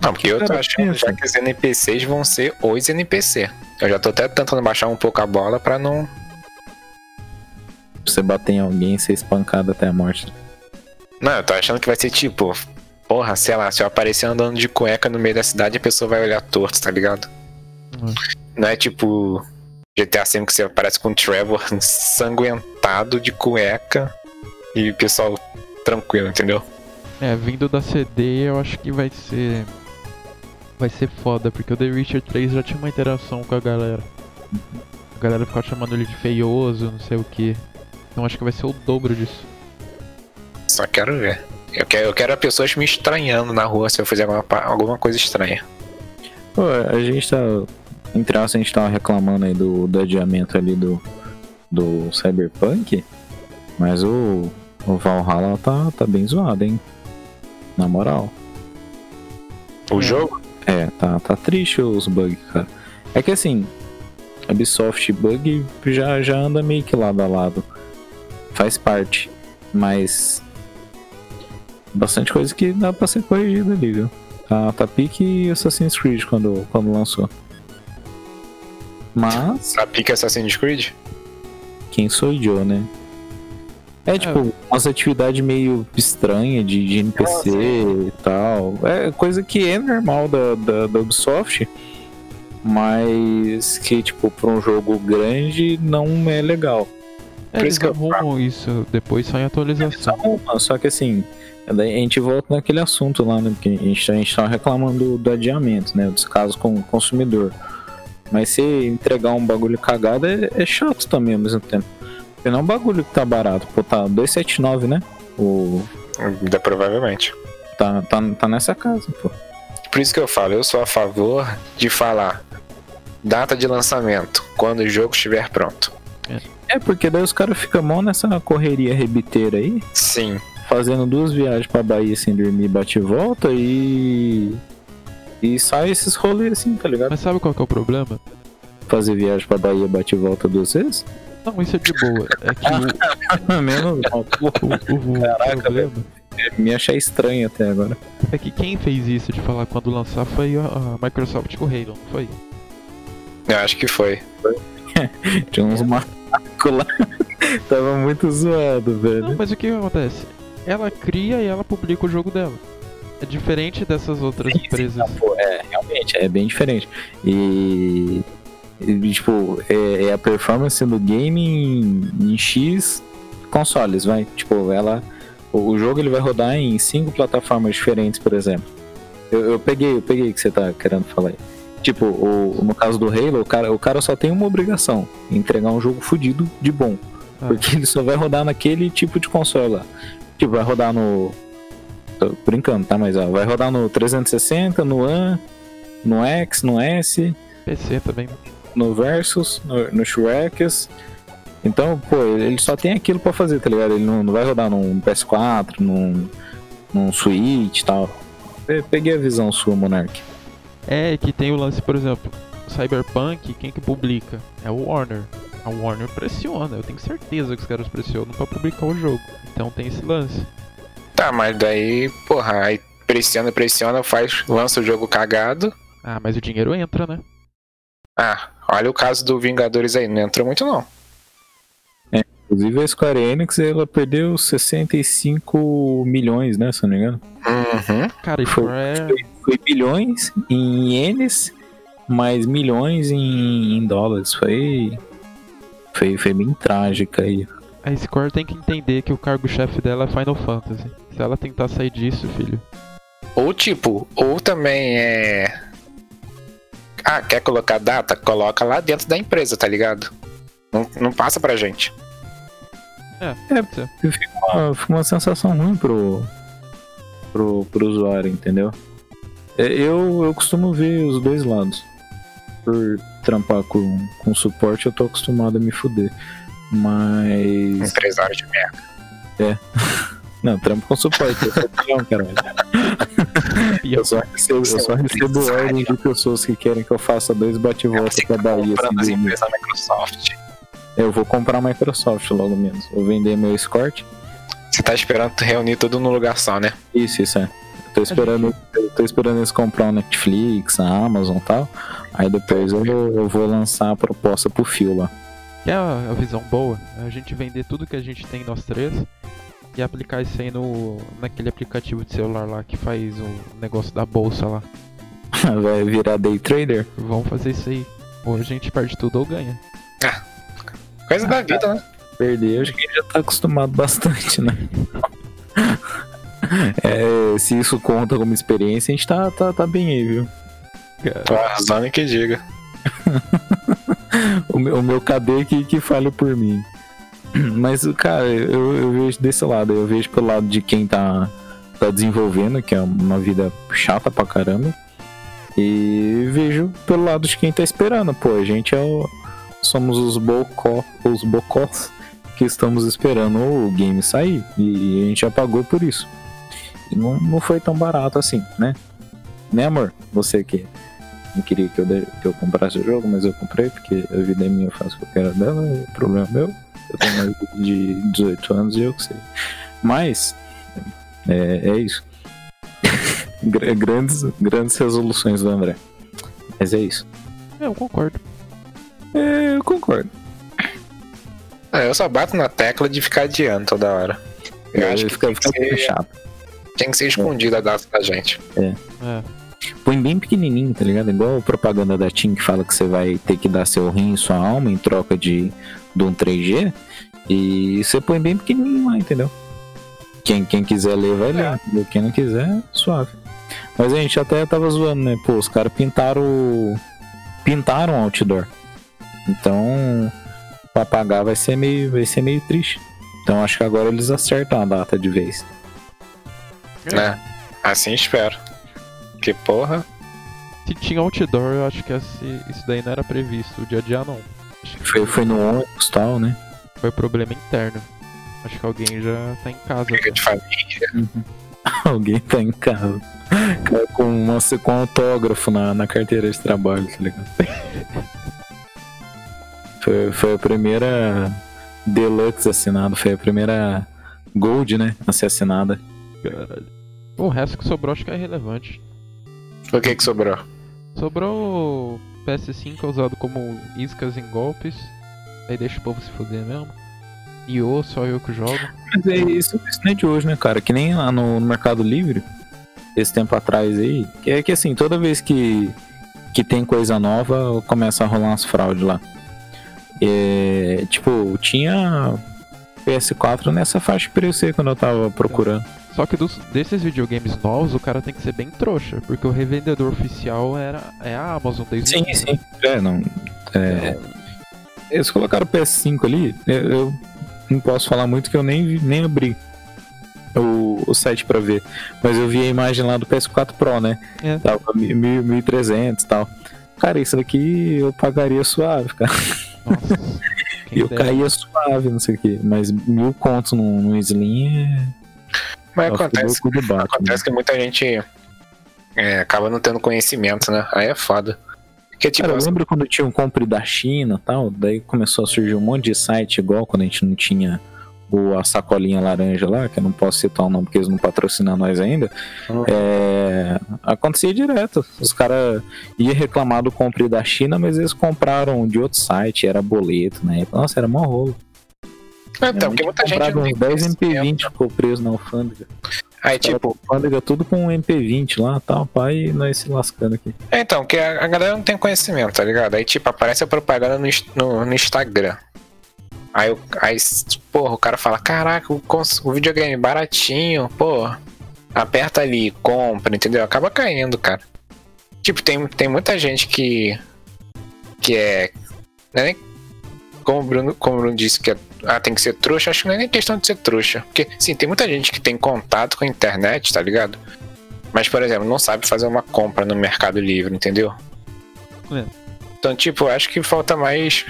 Não, porque eu tô achando já que os NPCs vão ser os NPC. Eu já tô até tentando baixar um pouco a bola pra não. Você bater em alguém e ser espancado até a morte. Não, eu tô achando que vai ser tipo. Porra, sei lá, se eu aparecer andando de cueca no meio da cidade, a pessoa vai olhar torto, tá ligado? Hum. Não é tipo GTA V que você aparece com o Trevor ensanguentado de cueca e o pessoal tranquilo, entendeu? É, vindo da CD, eu acho que vai ser. Vai ser foda, porque o The Witcher 3 já tinha uma interação com a galera. A galera ficava chamando ele de feioso, não sei o que. Então acho que vai ser o dobro disso. Só quero ver. Eu quero, eu quero pessoas me estranhando na rua se eu fizer alguma, alguma coisa estranha. Pô, a gente tá. Entre aspas, a gente tava reclamando aí do, do adiamento ali do, do Cyberpunk. Mas o, o Valhalla tá, tá bem zoado, hein? Na moral. O É. jogo? É, tá, tá triste os bugs, cara. É que assim, Ubisoft bug já, já anda meio que lado a lado. Faz parte. Mas. Bastante coisa que dá pra ser corrigida ali, viu? Tá, tá pique Assassin's Creed quando, quando lançou. Mas, A pica Assassin's Creed? quem sou eu, né? É tipo, umas atividades meio estranhas de, de NPC e tal. É coisa que é normal da, da, da Ubisoft, mas que, tipo, pra um jogo grande não é legal. É, Por eles isso que eu- arrumam isso, depois sai a atualização. Só, só que assim, a gente volta naquele assunto lá, né? Porque a gente, a gente tava reclamando do, do adiamento, né? Dos casos com o consumidor. Mas se entregar um bagulho cagado é, é chato também ao mesmo tempo. Porque não é um bagulho que tá barato. Pô, tá 279, né? O, Ainda provavelmente. tá, tá, tá nessa casa, pô. Por isso que eu falo, eu sou a favor de falar data de lançamento, quando o jogo estiver pronto. É, porque daí os caras ficam mó nessa correria rebiteira aí, Sim. Fazendo duas viagens pra Bahia sem dormir, bate e volta e. E sai esses rolês assim, tá ligado? Mas sabe qual que é o problema? Fazer viagem pra Bahia, bate e volta duas vezes? Não, isso é de boa. É que o, *laughs* Menos mal, o, o Caraca, problema me achei estranho até agora. é que quem fez isso de falar quando lançar foi a, Microsoft com o Halo, não foi? Eu acho que foi. *laughs* Tinha uns macacos lá. *laughs* Tava muito zoado, Não, velho. mas o que acontece? Ela cria e ela publica o jogo dela. É diferente dessas outras Sim, sim, empresas. não, pô, é, realmente, é bem diferente. E. e, tipo, é, é a performance do game em, em X consoles, vai. Tipo, ela. O, jogo ele vai rodar em cinco plataformas diferentes, por exemplo. Eu, eu peguei, eu peguei o que você tá querendo falar aí. Tipo, o, no caso do Halo, o cara, o cara só tem uma obrigação: entregar um jogo fudido de bom. Ah. Porque ele só vai rodar naquele tipo de console lá. Tipo, vai rodar no. Tô brincando, tá? Mas ó, vai rodar no 360, no One, no X, no S, PC também. no Versus, no, no Shrek's. Então, pô, ele só tem aquilo pra fazer, tá ligado? Ele não, não vai rodar num PS4, num, num Switch e tal. Pe- Peguei a visão sua, Monark. É que tem o lance, por exemplo, Cyberpunk, quem que publica? É o Warner. A Warner pressiona, eu tenho certeza que os caras pressionam pra publicar o jogo. Então tem esse lance. Tá, mas daí, porra, aí pressiona, pressiona, faz, lança o jogo cagado. Ah, mas o dinheiro entra, né? Ah, olha o caso do Vingadores aí, não entrou muito não. Inclusive a Square Enix, ela perdeu 65 milhões, né, se eu não me engano. Uhum. Cara, Foi- é... Foi, foi bilhões em ienes, mais milhões em, em dólares. Foi, foi, foi bem trágica aí. A Square tem que entender que o cargo-chefe dela é Final Fantasy. Se ela tentar sair disso, filho. Ou tipo, ou também é. Ah, quer colocar data? Coloca lá dentro da empresa, tá ligado? Não, não passa pra gente. Fica uma, fica uma sensação ruim pro, pro, pro usuário, entendeu? É, Eu, eu costumo ver os dois lados. Por trampar com, com suporte, eu tô acostumado a me fuder. Mas. Empresário de merda. *laughs* Não, trampo com suporte, eu sou peão, caralho. *laughs* Eu só recebo, eu só recebo ordens de pessoas que querem que eu faça dois bate-volta pra Bahia. comprando as Assim, empresas da Microsoft. eu vou comprar a Microsoft logo menos. Vou vender meu Escort. Você tá esperando reunir tudo num lugar só, né? Isso, isso é. Eu tô esperando, eu tô esperando eles comprar o Netflix, a Amazon e tal. Aí depois eu, eu vou lançar a proposta pro Fio lá. Que é a visão boa. é A gente vender tudo que a gente tem, nós três, e aplicar isso aí no, naquele aplicativo de celular lá que faz o negócio da bolsa lá. *laughs* Vai virar day trader? Vamos fazer isso aí. Ou a gente perde tudo ou ganha. Coisa da vida, né? Perder, acho que já tá acostumado bastante, né? *laughs* É, se isso conta como experiência, a gente tá, tá, tá bem aí, viu? Tô arrasando que diga. *laughs* O meu, o meu que, que fale por mim. Mas, cara, eu, eu vejo desse lado. Eu vejo pelo lado de quem tá, tá desenvolvendo, que é uma vida chata pra caramba. E vejo pelo lado de quem tá esperando. Pô, a gente é o, somos os bocó, os bocós que estamos esperando o game sair. E a gente já pagou por isso. E não, não foi tão barato assim, né? Né, amor? Você que não queria que eu, de- que eu comprasse o jogo, mas eu comprei porque a vida é minha, eu faço o que eu quero dela, é problema meu. Eu tenho mais de 18 anos e eu que sei. Mas, é, é isso. *laughs* Gra- grandes, grandes resoluções do André. Mas é isso. É, eu concordo. É, eu concordo. Ah, eu só bato na tecla de ficar adiando toda hora. Eu acho que fica, tem que, ser, chato. tem que ser escondida a data da gente. É. Põe bem pequenininho, tá ligado? Igual a propaganda da TIM que fala que você vai ter que dar seu rim e sua alma em troca de, de um 3G. E você põe bem pequenininho lá, entendeu? Quem, quem quiser ler, vai ler. entendeu? Quem não quiser, suave. Mas a gente até tava zoando, né? Pô, os caras pintaram. Pintaram o outdoor. Então, pra pagar vai ser meio, vai ser meio triste. Então acho que agora eles acertam a data de vez. Né? Assim espero. Que porra. Se tinha outdoor, eu acho que esse- isso daí não era previsto. O dia a dia não. Acho que Foi, foi no ônibus e tal, né? foi problema interno. Acho que alguém já tá em casa. Briga de família. *laughs* Alguém tá em casa. Cara, com, uma, com um autógrafo na, na carteira de trabalho, tá ligado? *laughs* Foi, foi a primeira Deluxe assinada, foi a primeira Gold, né? A ser assinada. Caralho. O resto que sobrou acho que é relevante. O que que sobrou? Sobrou o PS5 usado como iscas em golpes. Aí deixa o povo se fuder mesmo. E ou só eu que jogo. Mas é isso, isso não é de hoje, né, cara? Que nem lá no, no Mercado Livre, esse tempo atrás aí, que é que assim, toda vez que, que tem coisa nova, começa a rolar umas fraudes lá. É, tipo, tinha PS4 nessa faixa de preço aí quando eu tava procurando. Só que dos, desses videogames novos, o cara tem que ser bem trouxa. Porque o revendedor oficial era, é a Amazon desde Sim, sim. É, não. É, eles colocaram o PS5 ali, eu, eu não posso falar muito que eu nem, nem abri o, o site pra ver. Mas eu vi a imagem lá do PS4 Pro, né? É. Tava 1.000, 1.300 e tal. Cara, isso daqui eu pagaria suave, cara. Nossa. *laughs* Eu dera. caía suave, não sei o quê. Mas mil contos no, no Slim é. Mas acontece, Batman. acontece que muita gente é, acaba não tendo conhecimento, né? Aí é foda. Porque, tipo, Cara, eu lembro quando tinha um compre da China e tal, daí começou a surgir um monte de site igual quando a gente não tinha o, a sacolinha laranja lá, que eu não posso citar o nome porque eles não patrocinam nós ainda. Uhum. É, acontecia direto. Os caras iam reclamar do compre da China, mas eles compraram de outro site, era boleto, né? Nossa, era mó rolo. Então, porque muita gente comprava não tem uns 10 conhecimento. MP20 ficou preso na alfândega. Aí, Tipo, tipo, alfândega tudo com MP20 lá tal, pai, e nós se lascando aqui. é, então, que a, a galera não tem conhecimento, tá ligado? Aí, tipo, aparece a propaganda no, no, no Instagram. Aí, o- aí, porra, o cara fala, caraca, o, o videogame baratinho, pô. Aperta ali, compra, entendeu? Acaba caindo, cara. Tipo, tem, tem muita gente que. Que é. É nem. Como o Bruno, como o Bruno disse que é- ah, tem que ser trouxa, acho que não é nem questão de ser trouxa. Porque, sim, tem muita gente que tem contato com a internet, tá ligado? Mas, por exemplo, não sabe fazer uma compra no Mercado Livre, entendeu? É. Então, tipo, acho que falta mais.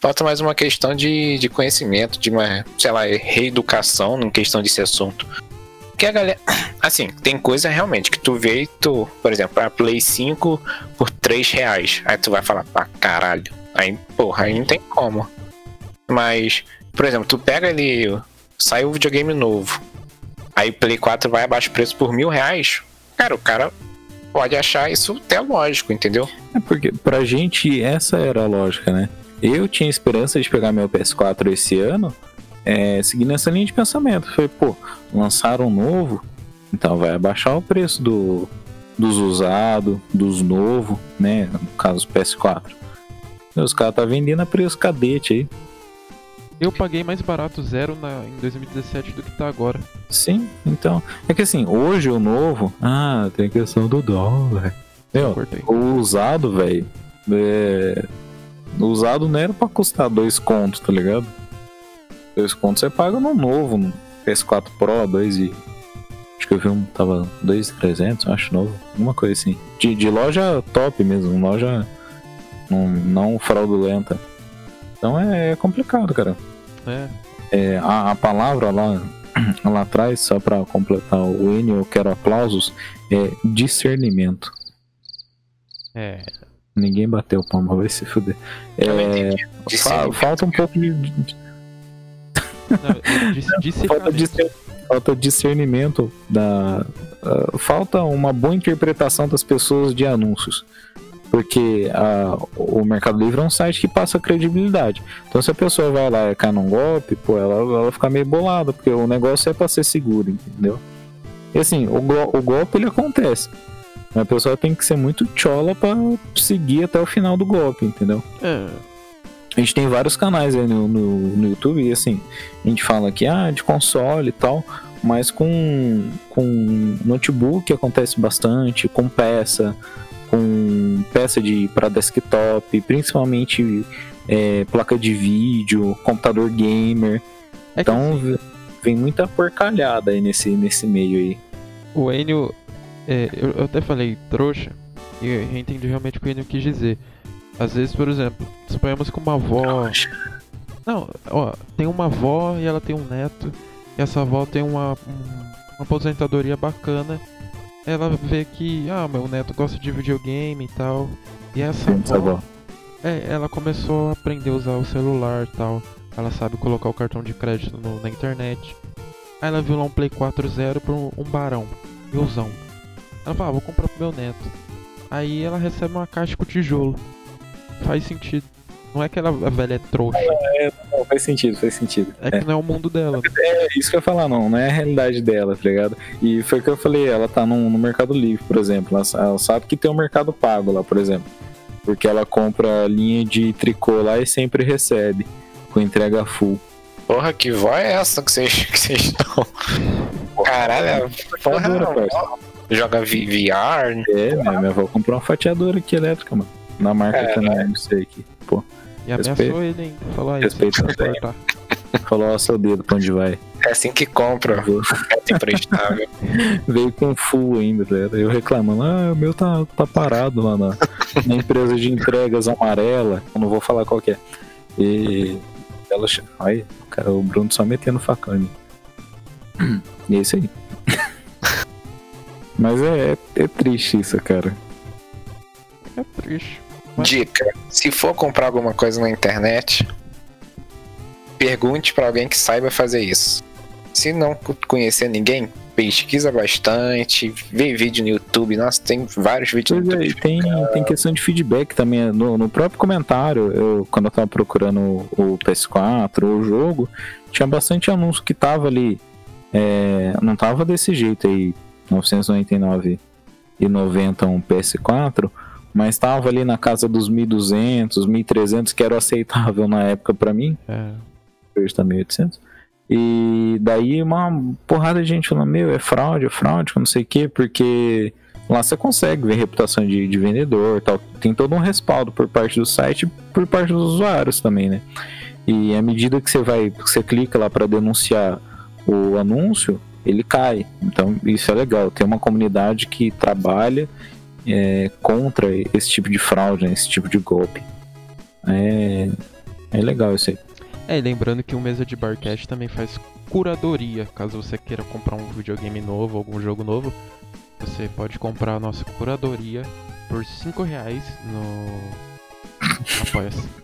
Falta mais uma questão de, de conhecimento, de uma, sei lá, reeducação em questão desse assunto. Porque a galera. *coughs* Assim, tem coisa realmente que tu vê e tu, por exemplo, a Play 5 por 3 reais. Aí tu vai falar, pá, caralho. Aí, porra, aí não tem como. Mas, por exemplo, tu pega ali. Sai um videogame novo. Aí o Play 4 vai abaixo do preço por mil reais. Cara, o cara pode achar isso até lógico, entendeu? É porque pra gente essa era a lógica, né? Eu tinha esperança de pegar meu PS4 esse ano, é, seguindo essa linha de pensamento. Foi, pô, lançaram um novo, então vai abaixar o preço do, dos usados, dos novos, né? No caso PS4. E os caras tá vendendo a preço cadete aí. Eu paguei mais barato zero na, em 2017 do que tá agora. Sim, então. É que assim, hoje o novo. Ah, tem a questão do dólar. Meu. O usado, velho. É... O usado não era pra custar dois contos, tá ligado? Dois contos você paga no novo, no PS4 Pro, dois e. Acho que eu vi um, tava 2,300, acho novo. Alguma coisa assim. De, de loja top mesmo, loja não, não fraudulenta. Então é, é complicado, cara. É, É, a, a palavra lá, *clears throat* lá atrás, só pra completar o N, eu quero aplausos, é discernimento. é. Ninguém bateu palma, vai se fuder. É, fa- falta um pouco de. Não, eu disse, disse *laughs* falta, discer- falta discernimento da. ah, falta uma boa interpretação das pessoas de anúncios. Porque ah, o Mercado Livre é um site que passa credibilidade. Então se a pessoa vai lá e cai num golpe, pô, ela, ela fica meio bolada, porque o negócio é pra ser seguro, entendeu? E assim, o, o golpe ele acontece. A pessoa tem que ser muito chola pra seguir até o final do golpe, entendeu? É, A gente tem vários canais aí no, no, no YouTube e assim, a gente fala aqui, ah, de console e tal, mas com, com notebook acontece bastante, com peça, com peça de para desktop, principalmente é, placa de vídeo, computador gamer. é Então v- vem muita porcalhada aí nesse, nesse meio aí. o Enio, é, eu, eu até falei trouxa, e eu entendi realmente o que o Enio quis dizer. Às vezes, por exemplo, suponhamos que uma avó. Não, ó, tem uma avó e ela tem um neto, e essa avó tem uma, um- uma aposentadoria bacana. Ela vê que, ah, meu neto gosta de videogame e tal. E essa avó. é, ela começou a aprender a usar o celular e tal. Ela sabe colocar o cartão de crédito no- na internet. Aí ela viu lá um Play 4.0 por um, um barão, milzão. Ela fala, ah, vou comprar pro meu neto. Aí ela recebe uma caixa com tijolo. Faz sentido. Não é que ela, a velha é trouxa, Não, faz sentido, faz sentido. é que não é o mundo dela. né? É isso que eu ia falar, não, não é a realidade dela, tá ligado? E foi o que eu falei, ela tá no, no Mercado Livre, por exemplo. Ela, ela sabe que tem um mercado pago lá, por exemplo. Porque ela compra linha de tricô lá e sempre recebe, com entrega full. Porra, que voz é essa que vocês que vocês estão? Caralho, porra, Fatiadora, parça. joga VR. É, minha, minha avó comprou uma fatiadora aqui elétrica, mano. Na marca É, que eu não sei aqui. Pô, E ameaçou Respeito. ele ainda. Falou aí, você Respeito vai também. cortar. *laughs* Falou, ó, seu dedo, pra onde vai? É assim que compra. É emprestável. *laughs* Veio com full ainda, velho. Eu reclamando, ah, o meu tá, tá parado lá na, na empresa de entregas amarela. Eu não vou falar qual que é. E ela. Aí, cara, o Bruno só metendo facão em mim. E é isso aí. *laughs* Mas é, é, é triste isso, cara. É triste. Dica: se for comprar alguma coisa na internet, pergunte pra alguém que saiba fazer isso. Se não co- conhecer ninguém, pesquisa bastante, vê vídeo no YouTube. Nossa, tem vários vídeos Pois no é, YouTube. tem, tem questão de feedback também. No, no próprio comentário, eu, quando eu tava procurando o, o PS4, o jogo, tinha bastante anúncio que tava ali. é, não tava desse jeito aí, 999 e 90 um PS4, mas tava ali na casa dos 1200, 1300, que era aceitável na época pra mim É. hoje tá 1.800. E daí uma porrada de gente falando, meu, é fraude, é fraude, não sei o quê, porque lá você consegue ver reputação de, de vendedor tal. Tem todo um respaldo por parte do site e por parte dos usuários também, né? E à medida que você vai, que você clica lá para denunciar o anúncio, ele cai. Então isso é legal. Tem uma comunidade que trabalha é, contra esse tipo de fraude, né? esse tipo de golpe. É, é legal isso aí. É, lembrando que o Mesa de Barcast também faz curadoria. Caso você queira comprar um videogame novo, algum jogo novo, você pode comprar a nossa curadoria por 5 reais no Apoia-se. *laughs*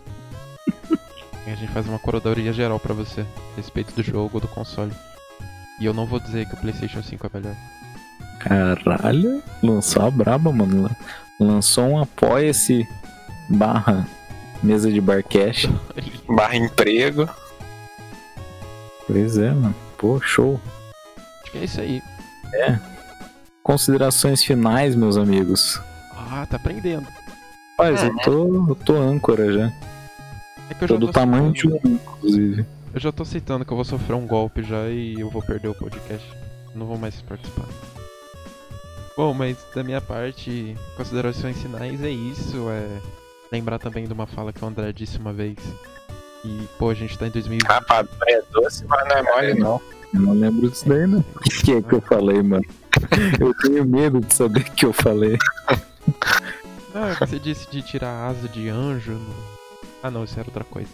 E a gente faz uma curadoria geral pra você, a respeito do jogo ou do console. E eu não vou dizer que o PlayStation 5 é melhor. Caralho, lançou a braba, mano. Lançou um apoia-se barra mesa de barcash. *laughs* Barra emprego. Pois é, mano. Pô, show. Acho que é isso aí. Considerações finais, meus amigos. Ah, tá aprendendo. Rapaz, eu tô, eu tô âncora já. É que eu Tô já do tô tamanho de um, inclusive. Eu já tô aceitando que eu vou sofrer um golpe já e eu vou perder o podcast. Não vou mais participar. Bom, mas da minha parte, considerações finais é isso. É lembrar também de uma fala que o André disse uma vez. E, pô, a gente tá em 2020. Rapadura é doce, mas não é mole, não. Eu não lembro disso daí, não. O que é que eu falei, mano? Eu tenho medo de saber o que eu falei. Ah, você disse de tirar a asa de anjo. no- Ah, não, isso era outra coisa.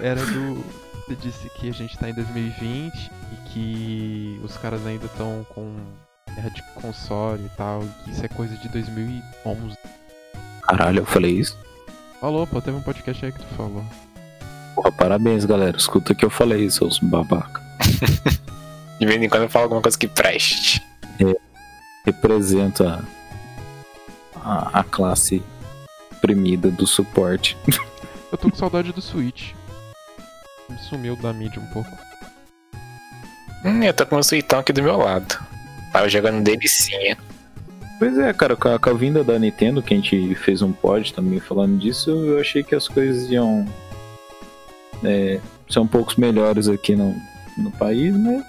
era do. Você disse que a gente tá em 2020 e que os caras ainda estão com guerra de console e tal. Que isso é coisa de 2011. Caralho, eu falei isso? Falou, pô, teve um podcast aí que tu falou. Porra, parabéns, galera. Escuta o que eu falei, seus babaca. *laughs* De vez em quando eu falo alguma coisa que preste. Representa a, a classe oprimida do suporte. *laughs* Eu tô com saudade do Switch. Me sumiu da mídia um pouco. Hum, eu tô com o suitão aqui do meu lado. Tava jogando delicinha. Pois é, cara, com a, com a vinda da Nintendo, que a gente fez um pod também falando disso, eu achei que as coisas iam é, ser um pouco melhores aqui no, no país, mas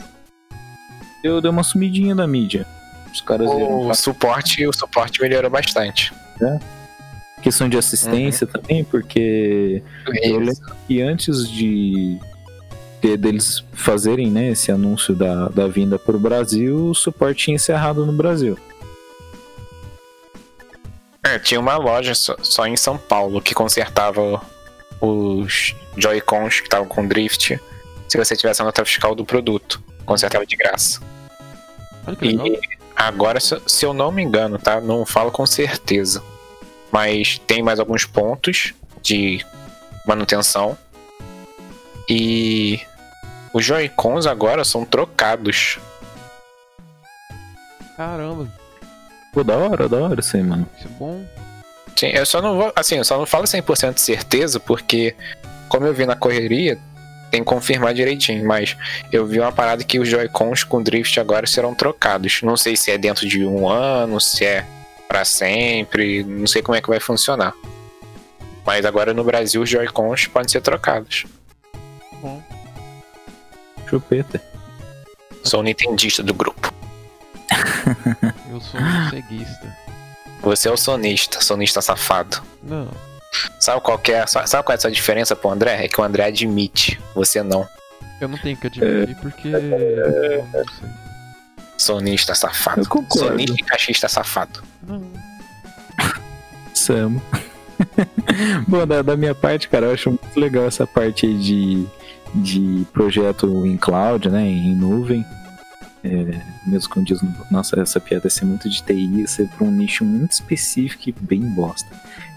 eu dei uma sumidinha da mídia. Os caras O suporte, o suporte melhorou bastante. questão de assistência também, porque eu Isso. lembro que antes de- deles fazerem né, esse anúncio da, da vinda para o Brasil, o suporte tinha encerrado no Brasil. É, tinha uma loja só, só em São Paulo que consertava os Joy-Cons que estavam com drift. Se você tivesse a nota fiscal do produto, consertava de graça. Olha que legal. E agora, se, se eu não me engano, tá? Não falo com certeza. Mas tem mais alguns pontos de manutenção. E os Joy-Cons agora são trocados. Caramba, Pô, da hora, da hora isso aí, mano. isso é bom. Sim, eu só não vou, assim, eu só não falo 100% de certeza, porque como eu vi na correria, tem que confirmar direitinho, mas eu vi uma parada que os Joy-Cons com drift agora serão trocados. Não sei se é dentro de um ano, se é pra sempre, não sei como é que vai funcionar. Mas agora no Brasil os Joy-Cons podem ser trocados. Bom. Chupeta. Sou o nintendista do grupo. *laughs* Eu sou um ceguista. Você é o sonista, sonista safado. Não. Sabe qual, que é, a sua- sabe qual é a sua diferença pro André? É que o André admite, você não. Eu não tenho que admitir porque. Sonista safado. Eu concordo. Sonista e cachista safado. Não. Sam. *laughs* Bom, da, da minha parte, cara, eu acho muito legal essa parte aí de, de projeto em cloud, né? Em nuvem. É, mesmo quando diz, nossa, essa piada ia ser muito de TI, ia ser para um nicho muito específico e bem bosta.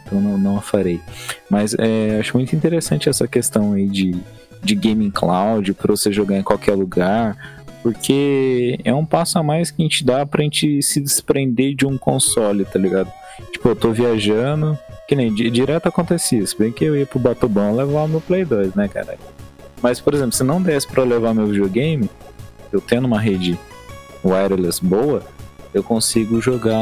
Então não, não a farei. Mas é, acho muito interessante essa questão aí de, de gaming cloud, para você jogar em qualquer lugar. Porque é um passo a mais que a gente dá pra gente se desprender de um console, tá ligado? Tipo, eu tô viajando, que nem di- direto acontecia isso. Bem que eu ia pro Batubão levar o meu Play 2, né, cara? Mas, por exemplo, se não desse pra eu levar meu videogame, eu tendo uma rede wireless boa, eu consigo jogar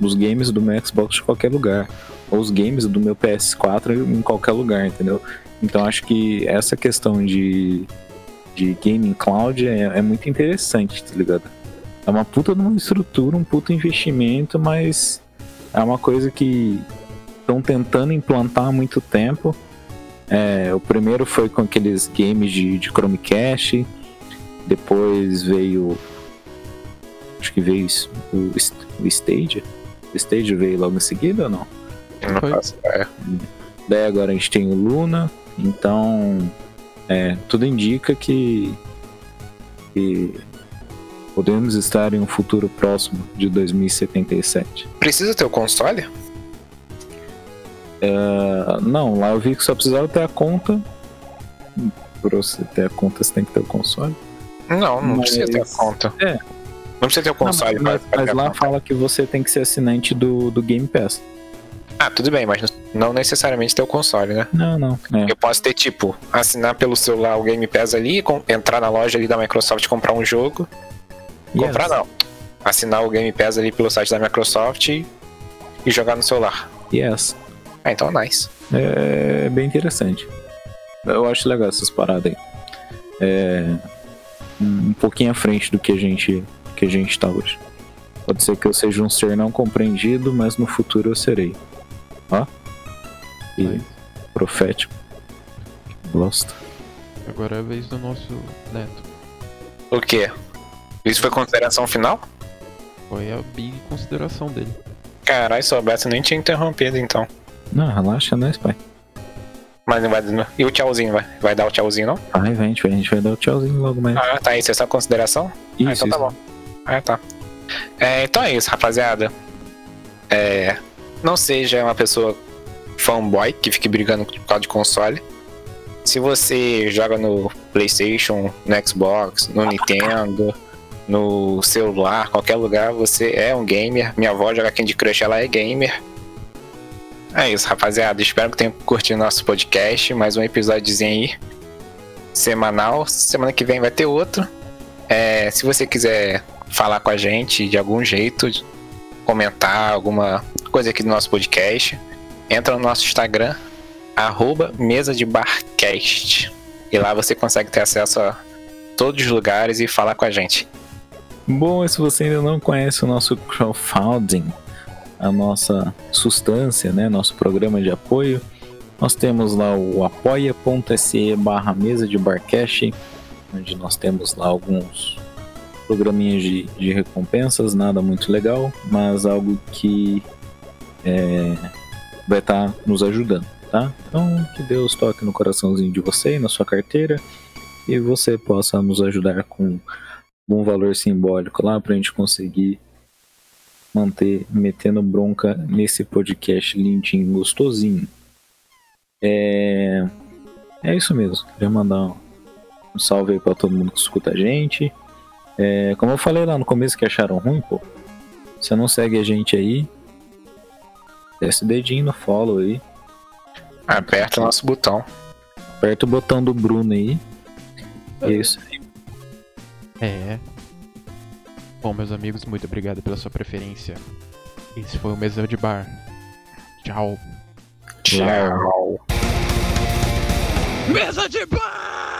os games do meu Xbox de qualquer lugar. Ou os games do meu PS4 em qualquer lugar, entendeu? Então acho que essa questão de, de gaming cloud é, é muito interessante, tá ligado? É uma puta de uma estrutura, um puta investimento, mas é uma coisa que estão tentando implantar há muito tempo. É, o primeiro foi com aqueles games de, de Chromecast, depois veio. Acho que veio o, o Stage. O Stage veio logo em seguida ou não? Não faço ideia. Daí agora a gente tem o Luna, então é, tudo indica que, que podemos estar em um futuro próximo de 2077. Precisa ter o console? Ah, não, lá eu vi que só precisava ter a conta. Pra você ter a conta, você tem que ter o console. Não, não Mas- precisa ter a conta. É. Não precisa ter o console Não, mas, mas a lá fala que você tem que ser assinante do, do Game Pass. Ah, tudo bem, mas não necessariamente ter o console, né? Não, não. É. Eu posso ter, tipo, assinar pelo celular o Game Pass ali, com- entrar na loja ali da Microsoft e comprar um jogo. Comprar Yes. não. Assinar o Game Pass ali pelo site da Microsoft e, e jogar no celular. Yes. Ah, então nice. É bem interessante. Eu acho legal essas paradas aí. É um pouquinho à frente do que a gente que a gente tá hoje. Pode ser que eu seja um ser não compreendido, mas no futuro eu serei. Ó. E Mas profético. Gosto. agora é a vez do nosso neto. O quê? Isso foi consideração final? Foi a big consideração dele. Caralho, se soubesse, eu nem tinha interrompido então. Não, relaxa, nós, pai. Mas não vai. E o tchauzinho, vai? Vai dar o tchauzinho, não? Vai, vai, a gente vai, a gente vai dar o tchauzinho logo mais. Ah, tá. Isso é só consideração? isso, ah, então tá isso. bom. Ah, tá. É, então é isso, rapaziada. É, não seja uma pessoa fanboy que fique brigando por causa de console. Se você joga no PlayStation, no Xbox, no Nintendo, no celular, qualquer lugar, você é um gamer. Minha avó joga Candy Crush, ela é gamer. É isso, rapaziada. Espero que tenham curtido nosso podcast. Mais um episódiozinho aí. Semanal. Semana que vem vai ter outro. É, se você quiser falar com a gente de algum jeito, comentar alguma coisa aqui do nosso podcast, entra no nosso Instagram, arroba mesa de barcast. E lá você consegue ter acesso a todos os lugares e falar com a gente. Bom, e se você ainda não conhece o nosso crowdfunding, a nossa sustância, né, nosso programa de apoio, nós temos lá o apoia.se barra mesa de barcast, onde nós temos lá alguns programinhas de, de recompensas, nada muito legal, mas algo que é, vai estar nos ajudando, tá? Então, que Deus toque no coraçãozinho de você e na sua carteira e você possa nos ajudar com um valor simbólico lá pra gente conseguir manter metendo bronca nesse podcast lindinho, gostosinho. É, é isso mesmo. Queria mandar um, um salve aí pra todo mundo que escuta a gente. É, como eu falei lá no começo que acharam ruim, pô. Você não segue a gente aí. Desce o dedinho no follow aí. Aperta o nosso botão. Aperta o botão do Bruno aí. É isso aí. É. Bom, meus amigos, muito obrigado pela sua preferência. Esse foi o Mesa de Bar. Tchau. Tchau. Mesa de Bar!